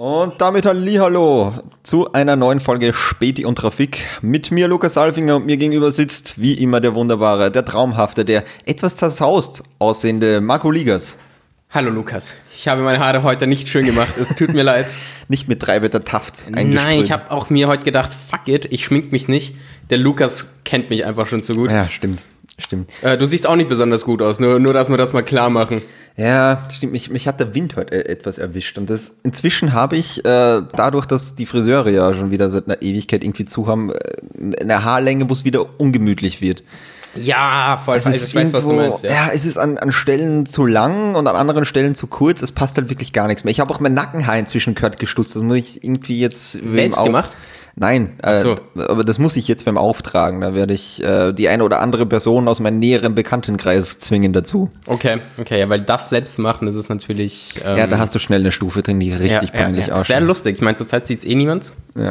Und damit Hallo zu einer neuen Folge Späti und Trafik. Mit mir Lukas Alfinger und mir gegenüber sitzt wie immer der wunderbare, der traumhafte, der etwas zersaust aussehende Marco Ligas. Hallo Lukas, ich habe meine Haare heute nicht schön gemacht, es tut mir leid. Nicht mit Dreiwetter Taft Nein, ich habe auch mir heute gedacht, fuck it, ich schmink mich nicht. Der Lukas kennt mich einfach schon zu gut. Ja, stimmt. Stimmt. Äh, du siehst auch nicht besonders gut aus, nur, nur dass wir das mal klar machen. Ja, stimmt. Mich, mich hat der Wind heute etwas erwischt. Und das inzwischen habe ich, äh, dadurch, dass die Friseure ja schon wieder seit einer Ewigkeit irgendwie zu haben, äh, eine Haarlänge, wo es wieder ungemütlich wird. Ja, voll. Es ist ich weiß, was du meinst. Ja, ja es ist an, an Stellen zu lang und an anderen Stellen zu kurz. Es passt halt wirklich gar nichts mehr. Ich habe auch mein Nackenhaar inzwischen gehört gestutzt. Das muss ich irgendwie jetzt selbst gemacht. Nein, äh, so. aber das muss ich jetzt beim Auftragen. Da werde ich äh, die eine oder andere Person aus meinem näheren Bekanntenkreis zwingen dazu. Okay, okay, ja, weil das selbst machen, das ist natürlich. Ähm, ja, da hast du schnell eine Stufe drin, die richtig ja, peinlich ja, ja. aussieht. Das wäre lustig. Ich meine, zurzeit sieht es eh niemand. Ja.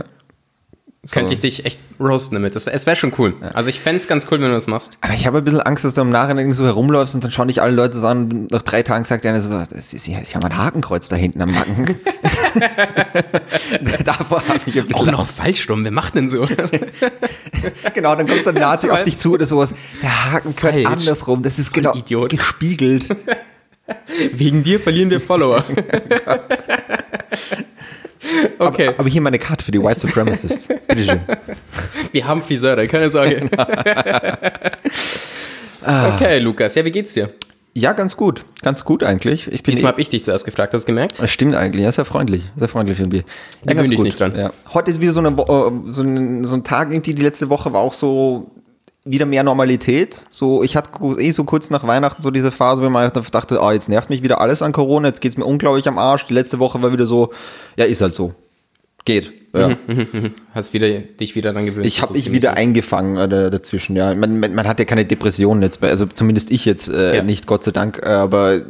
So. Könnte ich dich echt roasten damit. Das es wäre schon cool. Ja. Also ich fände es ganz cool, wenn du das machst. Aber ich habe ein bisschen Angst, dass du im Nachhinein so herumläufst und dann schauen dich alle Leute so an, nach drei Tagen sagt einer so, ich habe ein Hakenkreuz da hinten am Nacken. Davor habe ich ein bisschen... Auch noch falsch rum, wer macht denn so? genau, dann kommt so ein Nazi auf dich zu oder sowas. Der Haken gehört andersrum, das ist genau Idiot. gespiegelt. Wegen dir verlieren wir Follower. Okay. Aber, aber, hier meine Karte für die White Supremacists. Bitteschön. Wir haben Friseure, keine Sorge. Okay, Lukas. Ja, wie geht's dir? Ja, ganz gut. Ganz gut eigentlich. Ich bin Diesmal habe ich dich zuerst gefragt, hast du gemerkt? Das stimmt eigentlich. Ja, sehr freundlich. Sehr freundlich von dir. Ja, ganz gut. Nicht dran. Ja. Heute ist wieder so, eine, äh, so, ein, so ein Tag, irgendwie die letzte Woche war auch so wieder mehr Normalität. So, ich hatte eh so kurz nach Weihnachten so diese Phase, wo man dachte, ah, jetzt nervt mich wieder alles an Corona, jetzt geht's mir unglaublich am Arsch. Die letzte Woche war wieder so, ja, ist halt so. Geht. Ja. Hast wieder, dich wieder dann gewöhnt. Ich habe mich wieder eingefangen äh, dazwischen, ja. Man, man, man, hat ja keine Depressionen jetzt, bei, also zumindest ich jetzt äh, ja. nicht, Gott sei Dank, äh, aber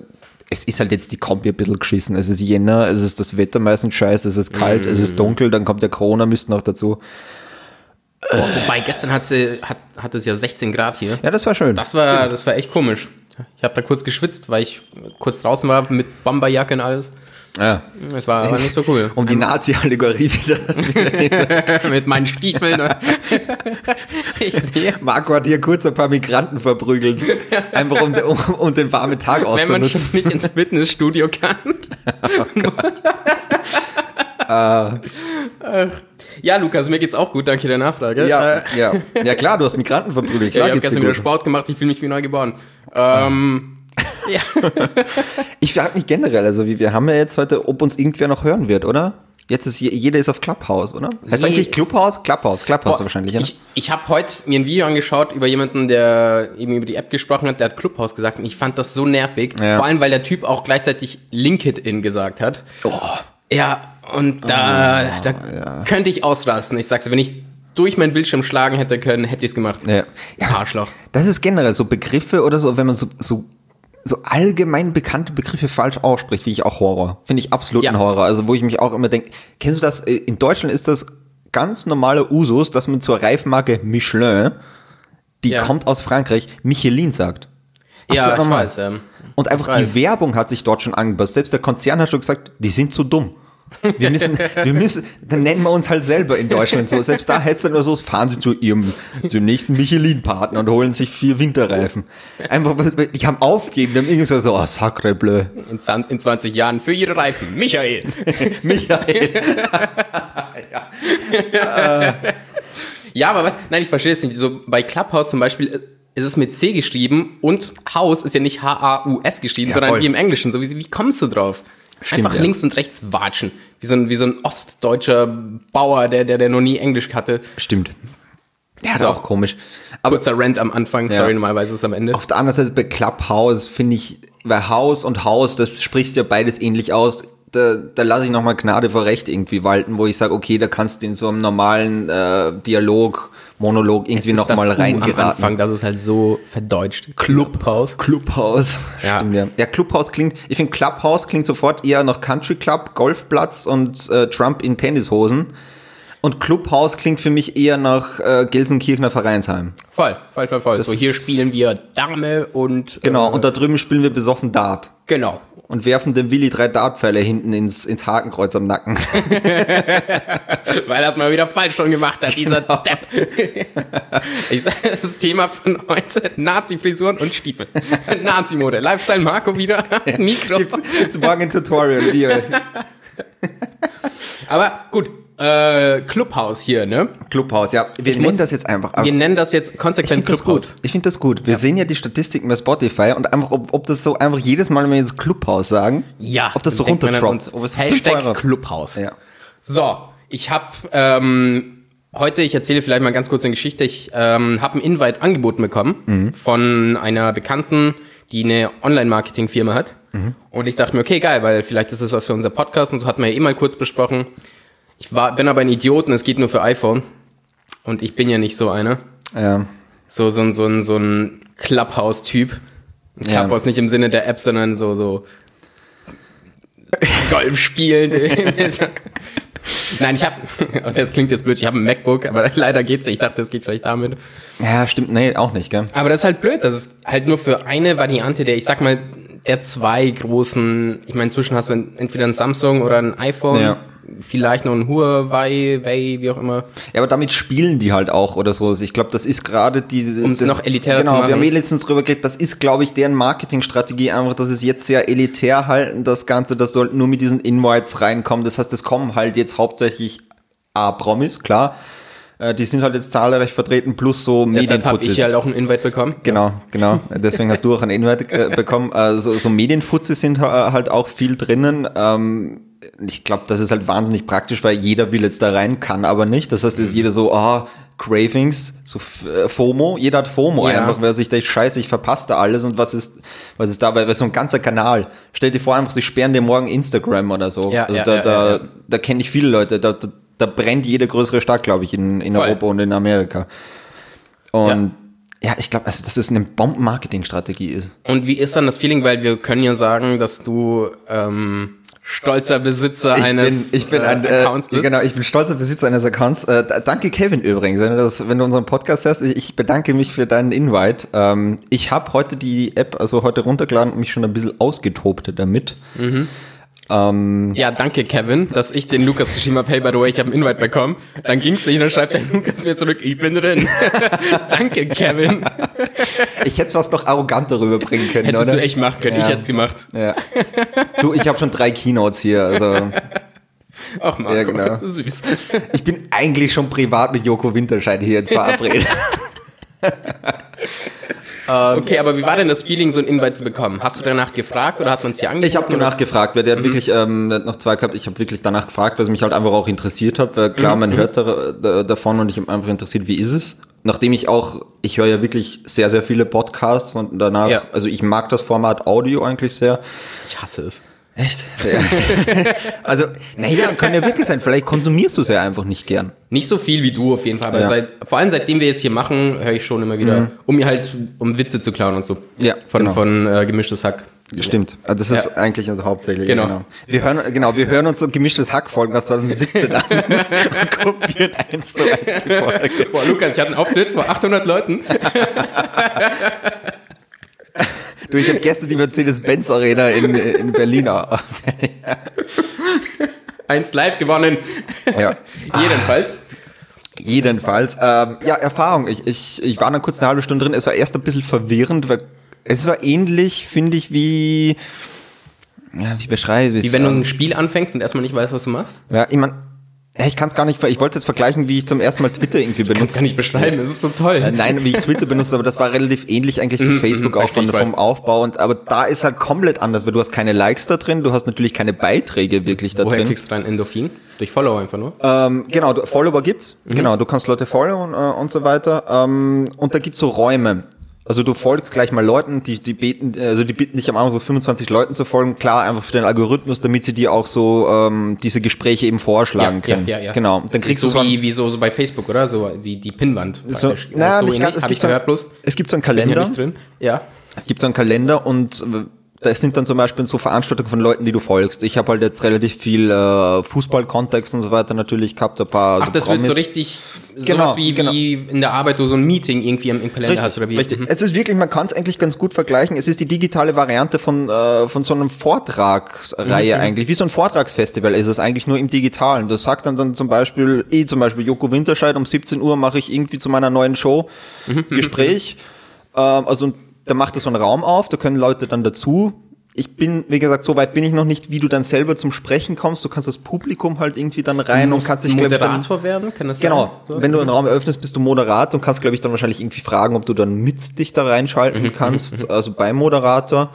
es ist halt jetzt die Kombi ein bisschen geschissen. Es ist Jänner, es ist das Wetter meistens scheiße, es ist kalt, mm. es ist mhm. dunkel, dann kommt der Corona-Mist noch dazu. Boah, wobei, gestern hat, sie, hat, hat es ja 16 Grad hier. Ja, das war schön. Das war, das war echt komisch. Ich habe da kurz geschwitzt, weil ich kurz draußen war mit Bomberjacke und alles. Ja. Es war aber nicht so cool. Um die Nazi-Allegorie wieder. Mit meinen Stiefeln. ich sehe. Marco hat hier kurz ein paar Migranten verprügelt. Einfach um, um, um den warmen Tag auszunutzen. Wenn man schon nicht ins Fitnessstudio kann. oh ja, Lukas, mir geht's auch gut, danke der Nachfrage. Ja, äh, ja. ja klar, du hast Migranten verprügelt. Ja, ich habe gestern wieder Sport gemacht, ich fühle mich wie neu geboren. Ähm, ja. ich frage mich generell, also wie, wir haben ja jetzt heute, ob uns irgendwer noch hören wird, oder? Jetzt ist jeder ist auf Clubhouse, oder? Heißt Je eigentlich Clubhouse? Clubhouse, Clubhouse Boah, wahrscheinlich, oder? Ich, ich habe heute mir ein Video angeschaut über jemanden, der eben über die App gesprochen hat, der hat Clubhouse gesagt und ich fand das so nervig. Ja. Vor allem, weil der Typ auch gleichzeitig LinkedIn gesagt hat. Oh. Ja, und da, oh, da ja. könnte ich ausrasten. Ich sag's, wenn ich durch meinen Bildschirm schlagen hätte können, hätte ich es gemacht. Ja. ja Arschloch. Das ist generell so Begriffe oder so, wenn man so, so so allgemein bekannte Begriffe falsch ausspricht, wie ich auch Horror. Finde ich absolut ja. ein Horror. Also wo ich mich auch immer denke, kennst du das? In Deutschland ist das ganz normale Usus, dass man zur Reifenmarke Michelin, die ja. kommt aus Frankreich, Michelin sagt. Absolut ja, normal. ich weiß. Ähm, Und einfach die Werbung hat sich dort schon angepasst. Selbst der Konzern hat schon gesagt, die sind zu dumm. Wir müssen, wir müssen, dann nennen wir uns halt selber in Deutschland so. Selbst da hättest du nur so, fahren sie zu ihrem, zum nächsten Michelin-Partner und holen sich vier Winterreifen. Einfach, die haben aufgegeben, die haben irgendwie so, oh, sacre bleu. In, in 20 Jahren für ihre Reifen. Michael. Michael. ja. ja, aber was, nein, ich verstehe es nicht. So bei Clubhouse zum Beispiel, äh, ist es mit C geschrieben und Haus ist ja nicht H-A-U-S geschrieben, ja, sondern voll. wie im Englischen. So, wie, wie kommst du drauf? Stimmt, Einfach ja. links und rechts watschen. Wie so ein, wie so ein ostdeutscher Bauer, der, der, der noch nie Englisch hatte. Stimmt. Ja, ist auch komisch. Aber, Kurzer Rant am Anfang, ja. sorry, normalerweise ist es am Ende. Auf der anderen Seite bei Clubhouse finde ich, weil Haus und Haus, das sprichst ja beides ähnlich aus. Da, da lasse ich nochmal Gnade vor Recht irgendwie walten, wo ich sage, okay, da kannst du in so einem normalen äh, Dialog Monolog irgendwie nochmal reingeraten. Am Anfang, das ist halt so verdeutscht. Clubhaus. Clubhaus. Ja. Stimmt, ja. ja, Clubhaus klingt, ich finde Clubhaus klingt sofort eher nach Country Club, Golfplatz und äh, Trump in Tennishosen. Und Clubhaus klingt für mich eher nach äh, Gelsenkirchener Vereinsheim. Voll, voll, voll, voll. Das so hier spielen wir Dame und. Genau, äh, und da drüben spielen wir besoffen Dart. Genau. Und werfen dem Willi drei Dartpfeile hinten ins, ins Hakenkreuz am Nacken. Weil er es mal wieder falsch schon gemacht hat, dieser genau. Depp. das Thema von heute, Nazi-Frisuren und Stiefel. Nazi-Mode. Lifestyle Marco wieder, Mikro. Gibt's, gibt's morgen ein Tutorial, Liebe. Aber gut, äh, Clubhouse hier, ne? Clubhouse, ja. Wir ich nennen muss, das jetzt einfach. Wir nennen das jetzt konsequent ich Clubhouse. Ich finde das gut. Wir ja. sehen ja die Statistiken bei Spotify und einfach, ob, ob das so einfach jedes Mal, wenn wir jetzt Clubhouse sagen, ja, ob das so runtertroppt. Hashtag Clubhouse. Ja. So, ich habe ähm, heute, ich erzähle vielleicht mal ganz kurz eine Geschichte. Ich ähm, habe ein Invite angeboten bekommen mhm. von einer Bekannten, die eine Online-Marketing-Firma hat. Mhm. Und ich dachte mir, okay, geil, weil vielleicht ist es was für unser Podcast und so hatten wir ja eh mal kurz besprochen. Ich war, bin aber ein Idiot und es geht nur für iPhone. Und ich bin ja nicht so einer. Ja. So, so, so, ein, so ein Clubhouse-Typ. Clubhouse ja. nicht im Sinne der App, sondern so, so Golf spielen. Nein, ich habe, das klingt jetzt blöd, ich habe ein MacBook, aber leider geht's nicht. Ich dachte, das geht vielleicht damit. Ja, stimmt, nee, auch nicht, gell? Aber das ist halt blöd, das ist halt nur für eine Variante der, ich sag mal, der zwei großen, ich meine, inzwischen hast du entweder ein Samsung oder ein iPhone. Ja vielleicht noch ein Huawei, Wei, wie auch immer. Ja, aber damit spielen die halt auch oder so. Ich glaube, das ist gerade diese. Um es noch elitärer genau, zu machen. Genau, wir haben eh letztens drüber geredet, das ist, glaube ich, deren Marketingstrategie einfach, dass es jetzt sehr elitär halten, das Ganze, dass du halt nur mit diesen Invites reinkommen. Das heißt, es kommen halt jetzt hauptsächlich A-Promis, klar äh, die sind halt jetzt zahlreich vertreten, plus so Medienfuzis. Deshalb habe ich halt auch einen Invite bekommen. Genau, genau. Deswegen hast du auch einen Invite äh, bekommen. Also so Medienfuzis sind halt auch viel drinnen. Ähm, ich glaube, das ist halt wahnsinnig praktisch, weil jeder will jetzt da rein, kann aber nicht. Das heißt, ist jeder so, ah, oh, Cravings, so FOMO, jeder hat FOMO ja. einfach, wer sich denkt, scheiße, ich verpasse da alles und was ist, was ist da, weil, weil so ein ganzer Kanal, stell dir vor einfach, sie sperren dir morgen Instagram oder so. Ja, also ja, da, ja, da, da kenne ich viele Leute, da, da, da brennt jede größere Stadt, glaube ich, in, in Europa und in Amerika. Und ja, ich glaube, also, dass es eine Bomben-Marketing-Strategie ist. Und wie ist dann das Feeling, weil wir können ja sagen, dass du ähm, stolzer Besitzer ich eines bin, ich bin ein, äh, Accounts bist. Genau, ich bin stolzer Besitzer eines Accounts. Äh, danke Kevin übrigens, wenn du, das, wenn du unseren Podcast hörst. Ich bedanke mich für deinen Invite. Ähm, ich habe heute die App, also heute runtergeladen und mich schon ein bisschen ausgetobt damit. Mhm. Ähm, ja, danke Kevin, dass ich den Lukas geschrieben habe, hey, by the way, ich habe einen Invite bekommen. Dann ging's nicht und dann schreibt der Lukas mir zurück, ich bin drin. danke Kevin. ich hätte es fast noch arroganter rüberbringen können, Hättest oder? du echt machen können, ja. ich hätte es gemacht. Ja. Du, ich habe schon drei Keynotes hier, also... Ach Marco, ja, genau. süß. Ich bin eigentlich schon privat mit Joko Winterscheid hier jetzt verabredet. Ähm, okay, aber wie war denn das Feeling, so ein Invite zu bekommen? Hast du danach gefragt oder hat man es dir angeboten? Ich habe danach gefragt, weil der hat mhm. wirklich ähm, noch zwei gehabt. Ich habe wirklich danach gefragt, weil es mich halt einfach auch interessiert hat. Weil klar, mhm. man mhm. hört da, da, davon und ich habe einfach interessiert, wie ist es? Nachdem ich auch, ich höre ja wirklich sehr, sehr viele Podcasts und danach, ja. also ich mag das Format Audio eigentlich sehr. Ich hasse es. Echt? Ja. also, naja, kann ja wirklich sein. Vielleicht konsumierst du es ja einfach nicht gern. Nicht so viel wie du auf jeden Fall, aber ja. seit, vor allem seitdem wir jetzt hier machen, höre ich schon immer wieder, mhm. um mir halt, um Witze zu klauen und so. Ja. Von, genau. von äh, gemischtes Hack. Stimmt. Also das ist ja. eigentlich also hauptsächlich. Genau. genau. Wir hören, genau, wir hören uns so gemischtes Hack-Folgen aus 2017 an und kopieren eins zu eins die Folge. Boah, Lukas, ich hatte einen Auftritt vor 800 Leuten. Du, ich habe gestern die Mercedes-Benz Arena in, in Berlin. Eins live gewonnen. Ja. Jedenfalls. Jedenfalls. Ähm, ja, Erfahrung. Ich, ich, ich war dann kurz eine halbe Stunde drin. Es war erst ein bisschen verwirrend, weil es war ähnlich, finde ich, wie. Ja, wie beschreibe ich es? Wie wenn du ein Spiel anfängst und erstmal nicht weißt, was du machst? Ja, ich meine, ich kann es gar nicht, ich wollte jetzt vergleichen, wie ich zum ersten Mal Twitter irgendwie benutze. Ich kann nicht beschreiben, es ist so toll. Äh, nein, wie ich Twitter benutze, aber das war relativ ähnlich eigentlich zu mhm, Facebook mhm, auch von, vom Aufbau. Und, aber da ist halt komplett anders, weil du hast keine Likes da drin, du hast natürlich keine Beiträge wirklich da Woher drin. Woher kriegst du dein Endorphin? Durch Follower einfach nur? Ähm, genau, du, Follower gibt's. Mhm. Genau, du kannst Leute followen äh, und so weiter. Ähm, und da gibt's so Räume. Also du folgst gleich mal Leuten, die, die beten, also die bitten dich am Anfang so 25 Leuten zu folgen, klar, einfach für den Algorithmus, damit sie dir auch so ähm, diese Gespräche eben vorschlagen ja, können. Ja, ja, ja. Genau. Dann kriegst so du so wie, wie so, so bei Facebook, oder? So wie die Pinwand. So, na, so nicht ganz, es, gibt so, bloß. es gibt so einen Kalender. Drin. Ja. Es gibt so einen Kalender und das sind dann zum Beispiel so Veranstaltungen von Leuten, die du folgst. Ich habe halt jetzt relativ viel äh, Fußballkontext und so weiter natürlich gehabt, ein paar Ach, so das Promis. wird so richtig genau, sowas wie, genau. wie in der Arbeit, wo so ein Meeting irgendwie im, im Kalender richtig, hast oder wie. Richtig. Mhm. Es ist wirklich, man kann es eigentlich ganz gut vergleichen. Es ist die digitale Variante von, äh, von so einem Vortragsreihe mhm. eigentlich. Wie so ein Vortragsfestival ist es eigentlich nur im Digitalen. Das sagt dann, dann zum Beispiel, eh zum Beispiel Joko Winterscheid um 17 Uhr mache ich irgendwie zu meiner neuen Show mhm. Gespräch. Ähm, also da macht er so einen Raum auf, da können Leute dann dazu. Ich bin, wie gesagt, so weit bin ich noch nicht, wie du dann selber zum Sprechen kommst. Du kannst das Publikum halt irgendwie dann rein und kannst dich, Moderator ich, dann, werden, kann das Genau. So? Wenn du einen Raum eröffnest, bist du Moderator und kannst, glaube ich, dann wahrscheinlich irgendwie fragen, ob du dann mit dich da reinschalten mhm. kannst, mhm. also beim Moderator.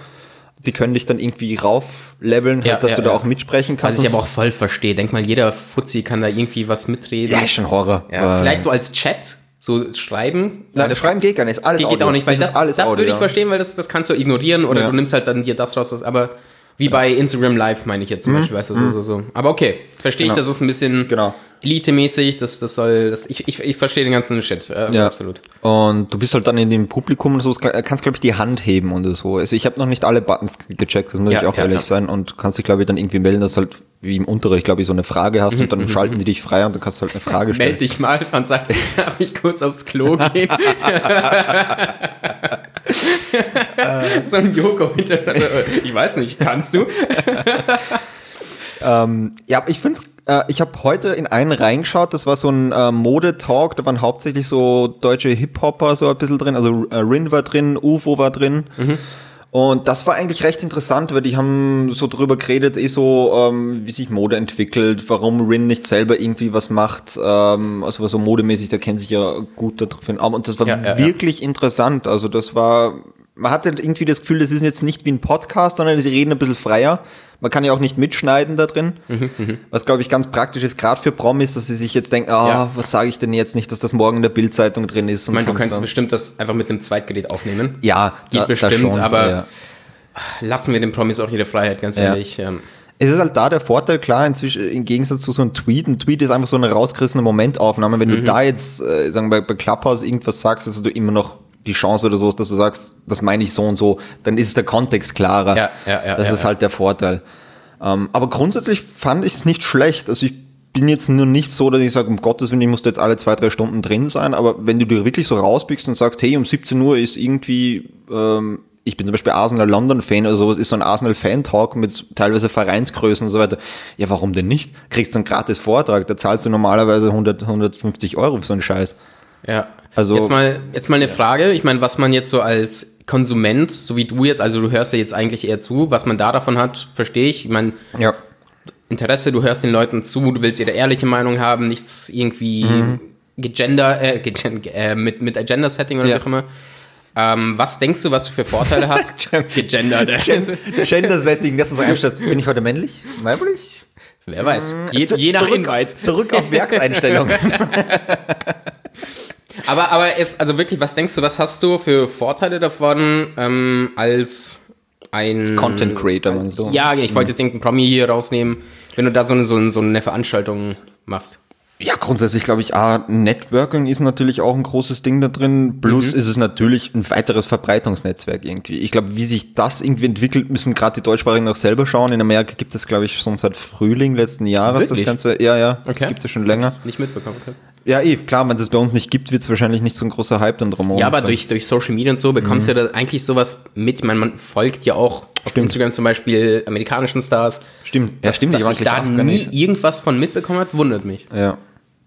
Die können dich dann irgendwie raufleveln, ja, halt, dass ja, du da auch mitsprechen kannst. Was ich aber auch voll verstehe. Denk mal, jeder Fuzzi kann da irgendwie was mitreden. Ja, ist schon Horror. Ja, vielleicht so als Chat, so schreiben. Nein, das Schreiben geht gar nicht, alles geht Audio. auch nicht, weil das, das, alles das Audio, würde ich verstehen, weil das, das kannst du ignorieren oder ja. du nimmst halt dann dir das raus, was, aber wie bei Instagram Live meine ich jetzt zum mhm. Beispiel, weißt du, so, mhm. so, so. Aber okay, verstehe genau. ich, das ist ein bisschen genau. Elite-mäßig, das, das soll, das, ich, ich, ich verstehe den ganzen Shit, äh, ja. absolut. Und du bist halt dann in dem Publikum und so, kannst glaube ich die Hand heben und so. Also ich habe noch nicht alle Buttons gecheckt, das muss ja, ich auch ja, ehrlich sein und kannst dich glaube ich dann irgendwie melden, dass halt wie im Unterricht, glaube ich, so eine Frage hast und dann mhm. schalten die dich frei und dann kannst du halt eine Frage stellen. Meld dich mal und sag, darf ich kurz aufs Klo gehen? so ein Joko hinter, ich weiß nicht, kannst du? ähm, ja, ich finde äh, ich habe heute in einen reingeschaut, das war so ein äh, Modetalk, da waren hauptsächlich so deutsche Hip-Hopper so ein bisschen drin, also äh, Rin war drin, UFO war drin. Mhm. Und das war eigentlich recht interessant, weil die haben so drüber geredet, eh so, ähm, wie sich Mode entwickelt, warum Rin nicht selber irgendwie was macht, ähm, also so modemäßig, der kennt sich ja gut da drin. Und das war ja, ja, wirklich ja. interessant. Also das war, man hatte irgendwie das Gefühl, das ist jetzt nicht wie ein Podcast, sondern sie reden ein bisschen freier. Man kann ja auch nicht mitschneiden da drin, mhm, mhm. was glaube ich ganz praktisch ist, gerade für Promis, dass sie sich jetzt denken, ah, ja. was sage ich denn jetzt nicht, dass das morgen in der Bildzeitung drin ist. ich meine, du kannst dann. bestimmt das einfach mit einem Zweitgerät aufnehmen. Ja, geht da, bestimmt, schon, aber ja. lassen wir den Promis auch ihre Freiheit, ganz ehrlich. Ja. Ähm. Es ist halt da der Vorteil, klar, inzwischen, im Gegensatz zu so einem Tweet. Ein Tweet ist einfach so eine rausgerissene Momentaufnahme. Wenn mhm. du da jetzt, äh, sagen wir, bei Clubhouse irgendwas sagst, dass du immer noch die Chance oder so, dass du sagst, das meine ich so und so, dann ist der Kontext klarer. Ja, ja, ja, das ja, ist ja. halt der Vorteil. Ähm, aber grundsätzlich fand ich es nicht schlecht. Also ich bin jetzt nur nicht so, dass ich sage, um Gottes Willen, ich muss jetzt alle zwei, drei Stunden drin sein, aber wenn du dir wirklich so rausbiegst und sagst, hey, um 17 Uhr ist irgendwie, ähm, ich bin zum Beispiel Arsenal London Fan oder sowas, ist so ein Arsenal Fan Talk mit teilweise Vereinsgrößen und so weiter. Ja, warum denn nicht? Kriegst du einen gratis Vortrag, da zahlst du normalerweise 100, 150 Euro für so einen Scheiß. Ja. Also, jetzt mal, jetzt mal eine Frage. Ich meine, was man jetzt so als Konsument, so wie du jetzt, also du hörst ja jetzt eigentlich eher zu, was man da davon hat, verstehe ich. Ich meine, ja. Interesse, du hörst den Leuten zu, du willst ihre ehrliche Meinung haben, nichts irgendwie mhm. gegender, äh, äh, mit, mit Agenda-Setting oder ja. wie auch immer. Ähm, was denkst du, was du für Vorteile hast? Gegendert. Gender-Setting, dass du so einstellst, bin ich heute männlich, weiblich? Wer weiß. Je, je nach zurück, Invite. Zurück auf Werkseinstellung. Aber, aber jetzt, also wirklich, was denkst du, was hast du für Vorteile davon ähm, als ein Content Creator, meinst du? Ja, ich wollte jetzt irgendeinen Promi hier rausnehmen, wenn du da so eine, so eine, so eine Veranstaltung machst. Ja, grundsätzlich glaube ich, ah, Networking ist natürlich auch ein großes Ding da drin. Plus mhm. ist es natürlich ein weiteres Verbreitungsnetzwerk irgendwie. Ich glaube, wie sich das irgendwie entwickelt, müssen gerade die Deutschsprachigen auch selber schauen. In Amerika gibt es, glaube ich, schon seit Frühling letzten Jahres Wirklich? das Ganze. Ja, ja, okay. das gibt es ja schon länger. Nicht mitbekommen, okay. Ja, eh, klar, wenn es bei uns nicht gibt, wird es wahrscheinlich nicht so ein großer Hype dann drumherum. Ja, aber durch, durch Social Media und so bekommst mhm. du ja da eigentlich sowas mit. Ich meine, man folgt ja auch stimmt. auf Instagram zum Beispiel amerikanischen Stars. Stimmt, ja, dass, stimmt. Dass ich da nie irgendwas von mitbekommen hat, wundert mich. Ja.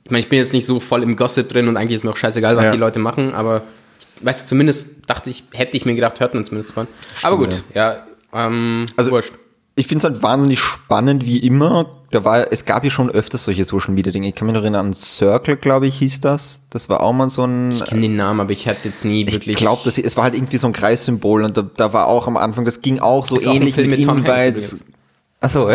Ich meine, ich bin jetzt nicht so voll im Gossip drin und eigentlich ist mir auch scheißegal, was ja. die Leute machen, aber weißt du, zumindest dachte ich, hätte ich mir gedacht, hört man zumindest von. Aber gut, ja, ähm, also wurscht ich finde es halt wahnsinnig spannend, wie immer. Da war, es gab ja schon öfters solche Social Media Dinge. Ich kann mich noch erinnern an Circle, glaube ich, hieß das. Das war auch mal so ein. Ich kenne den Namen, aber ich hatte jetzt nie wirklich. Ich glaube, es war halt irgendwie so ein Kreissymbol und da, da war auch am Anfang, das ging auch so ähnlich auch mit, mit Invites. Achso,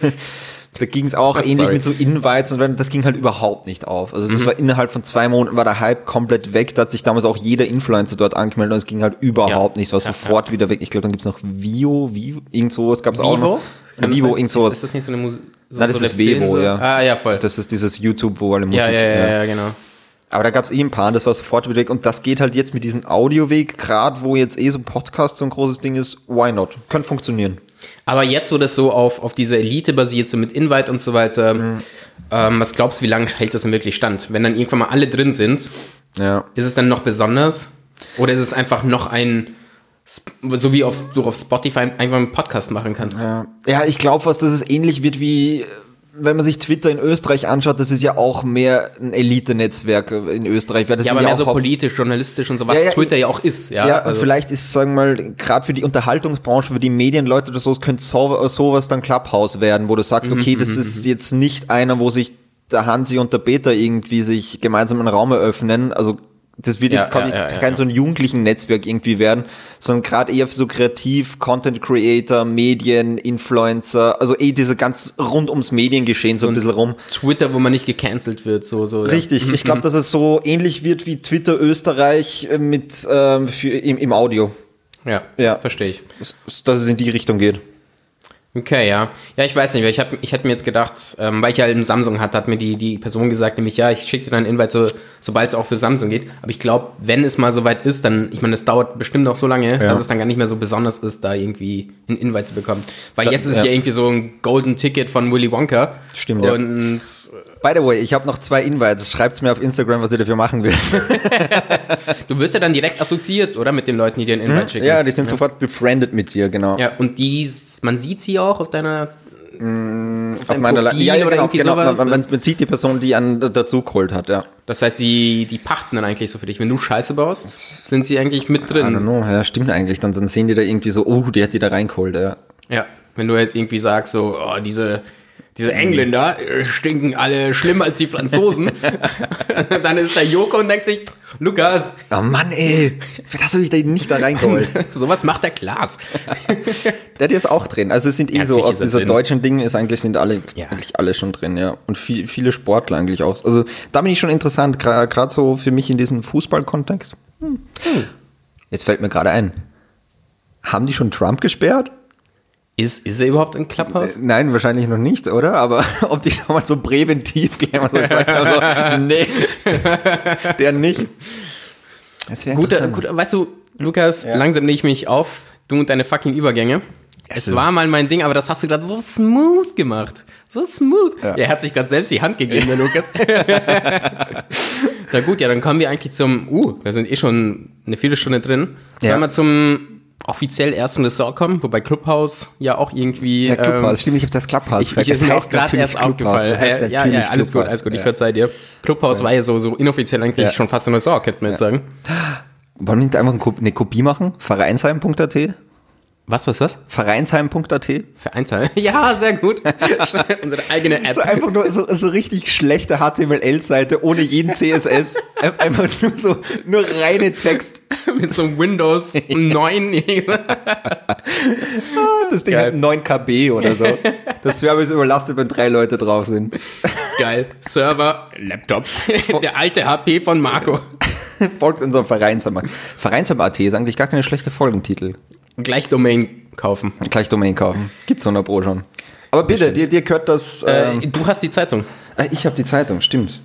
Da ging es auch ähnlich sorry. mit so Invites und das ging halt überhaupt nicht auf. Also das mhm. war innerhalb von zwei Monaten war der Hype komplett weg. Da hat sich damals auch jeder Influencer dort angemeldet und es ging halt überhaupt ja. nicht. Es war ja, sofort ja. wieder weg. Ich glaube, dann gibt's noch Vio, Vivo, irgend sowas gab's auch noch. Kann Vivo, irgend sowas. Ist, das nicht so eine Musik? So, Nein, das so ist Vevo, ja. Ah, ja, voll. Das ist dieses YouTube, wo alle Musik. Ja, ja, ja, ja, genau. Aber da gab es eh ein paar, das war sofort wieder weg. Und das geht halt jetzt mit diesem Audioweg, gerade wo jetzt eh so Podcast so ein großes Ding ist, why not? Könnte funktionieren. Aber jetzt, wo das so auf, auf diese Elite basiert, so mit Invite und so weiter, mhm. ähm, was glaubst du, wie lange hält das denn wirklich stand? Wenn dann irgendwann mal alle drin sind, ja. ist es dann noch besonders? Oder ist es einfach noch ein, so wie auf, du auf Spotify einfach einen Podcast machen kannst? Ja, ja ich glaube fast, dass es ähnlich wird wie wenn man sich Twitter in Österreich anschaut, das ist ja auch mehr ein Elite-Netzwerk in Österreich. Das ja, aber mehr so politisch, journalistisch und so, was ja, ja, Twitter ja auch ist. Ja, ja also. vielleicht ist, sagen wir mal, gerade für die Unterhaltungsbranche, für die Medienleute oder so, es könnte so, sowas dann Clubhouse werden, wo du sagst, okay, mhm, das mhm, ist mhm. jetzt nicht einer, wo sich der Hansi und der Peter irgendwie sich gemeinsam einen Raum eröffnen. Also das wird jetzt ja, ja, ja, kein so ein jugendlichen Netzwerk irgendwie werden, sondern gerade eher für so kreativ, Content Creator, Medien, Influencer, also eh diese ganz rund ums Mediengeschehen so, so ein bisschen rum. Twitter, wo man nicht gecancelt wird, so, so. Richtig, ich glaube, dass es so ähnlich wird wie Twitter Österreich äh, mit ähm, für, im, im Audio. Ja, ja. verstehe ich. Dass, dass es in die Richtung geht. Okay, ja. Ja, ich weiß nicht, weil ich, hab, ich hätte mir jetzt gedacht, ähm, weil ich halt einen Samsung hatte, hat mir die, die Person gesagt, nämlich, ja, ich schicke dir dann einen Invite, so, sobald es auch für Samsung geht. Aber ich glaube, wenn es mal soweit ist, dann, ich meine, das dauert bestimmt noch so lange, ja. dass es dann gar nicht mehr so besonders ist, da irgendwie einen Invite zu bekommen. Weil da, jetzt ist ja. ja irgendwie so ein Golden Ticket von Willy Wonka. Stimmt, und, ja. By the way, ich habe noch zwei Invites. Schreibt mir auf Instagram, was ihr dafür machen willst. du wirst ja dann direkt assoziiert, oder? Mit den Leuten, die dir einen Invite hm? schicken. Ja, die sind ja. sofort befriended mit dir, genau. Ja, und die, man sieht sie auch auf deiner mm, auf, auf meiner Profil ja, ja, genau, genau. Man, man, man, sieht die Person, die an dazu geholt hat, ja. Das heißt, sie, die pachten dann eigentlich so für dich. Wenn du Scheiße baust, sind sie eigentlich mit drin. I don't know, ja, stimmt eigentlich. Dann, dann sehen die da irgendwie so, oh, die hat die da reingeholt, ja. Ja, wenn du jetzt irgendwie sagst, so, oh, diese diese Engländer stinken alle schlimmer als die Franzosen. dann ist da Joko und denkt sich, Lukas. Oh Mann, ey. Für das habe ich da nicht da reingeholt. Sowas macht der Klaas. der hat ist auch drin. Also es sind eh ja, so, aus dieser drin. deutschen Dingen ist eigentlich, sind alle, ja. eigentlich alle schon drin, ja. Und viel, viele Sportler eigentlich auch. Also da bin ich schon interessant, gerade so für mich in diesem Fußballkontext. Hm. Jetzt fällt mir gerade ein. Haben die schon Trump gesperrt? Ist, ist er überhaupt ein Clubhouse? Äh, nein, wahrscheinlich noch nicht, oder? Aber ob die schon mal so präventiv gehen und so gesagt haben, so, nee, der nicht. Guter, gut, weißt du, Lukas, ja. langsam nehme ich mich auf, du und deine fucking Übergänge. Es, es war mal mein Ding, aber das hast du gerade so smooth gemacht. So smooth. Ja. Er hat sich gerade selbst die Hand gegeben, der Lukas. Na gut, ja, dann kommen wir eigentlich zum, uh, wir sind eh schon eine Viertelstunde drin. Sollen ja. wir zum offiziell erst in Ressort kommen, wobei Clubhouse ja auch irgendwie. Ja, Clubhouse, ähm, stimmt, ich habe das Clubhouse ich, ich ist mir auch gerade erst aufgefallen. Äh, ja, ja, alles Clubhouse. gut, alles gut, ich verzeih dir. Clubhouse ja. war ja so, so inoffiziell eigentlich ja. schon fast ein Ressort, könnte man jetzt sagen. Wollen wir nicht einfach eine Kopie machen? Vereinsheim.at? Was, was, was? Vereinsheim.at. Vereinsheim? Ja, sehr gut. Unsere eigene App. So einfach nur so, so richtig schlechte HTML-Seite ohne jeden CSS. einfach nur so, nur reine Text. Mit so einem Windows 9. das Ding Geil. hat 9 KB oder so. Das wäre aber so überlastet, wenn drei Leute drauf sind. Geil. Server, Laptop. Der alte HP von Marco. Folgt unserem Vereinsheim. Vereinsheim.at ist eigentlich gar keine schlechte Folgentitel. Gleich Domain kaufen. Gleich Domain kaufen. Gibt's 100 Pro schon. Aber bitte, dir, dir gehört das. Äh, ähm, du hast die Zeitung. Äh, ich habe die Zeitung, stimmt.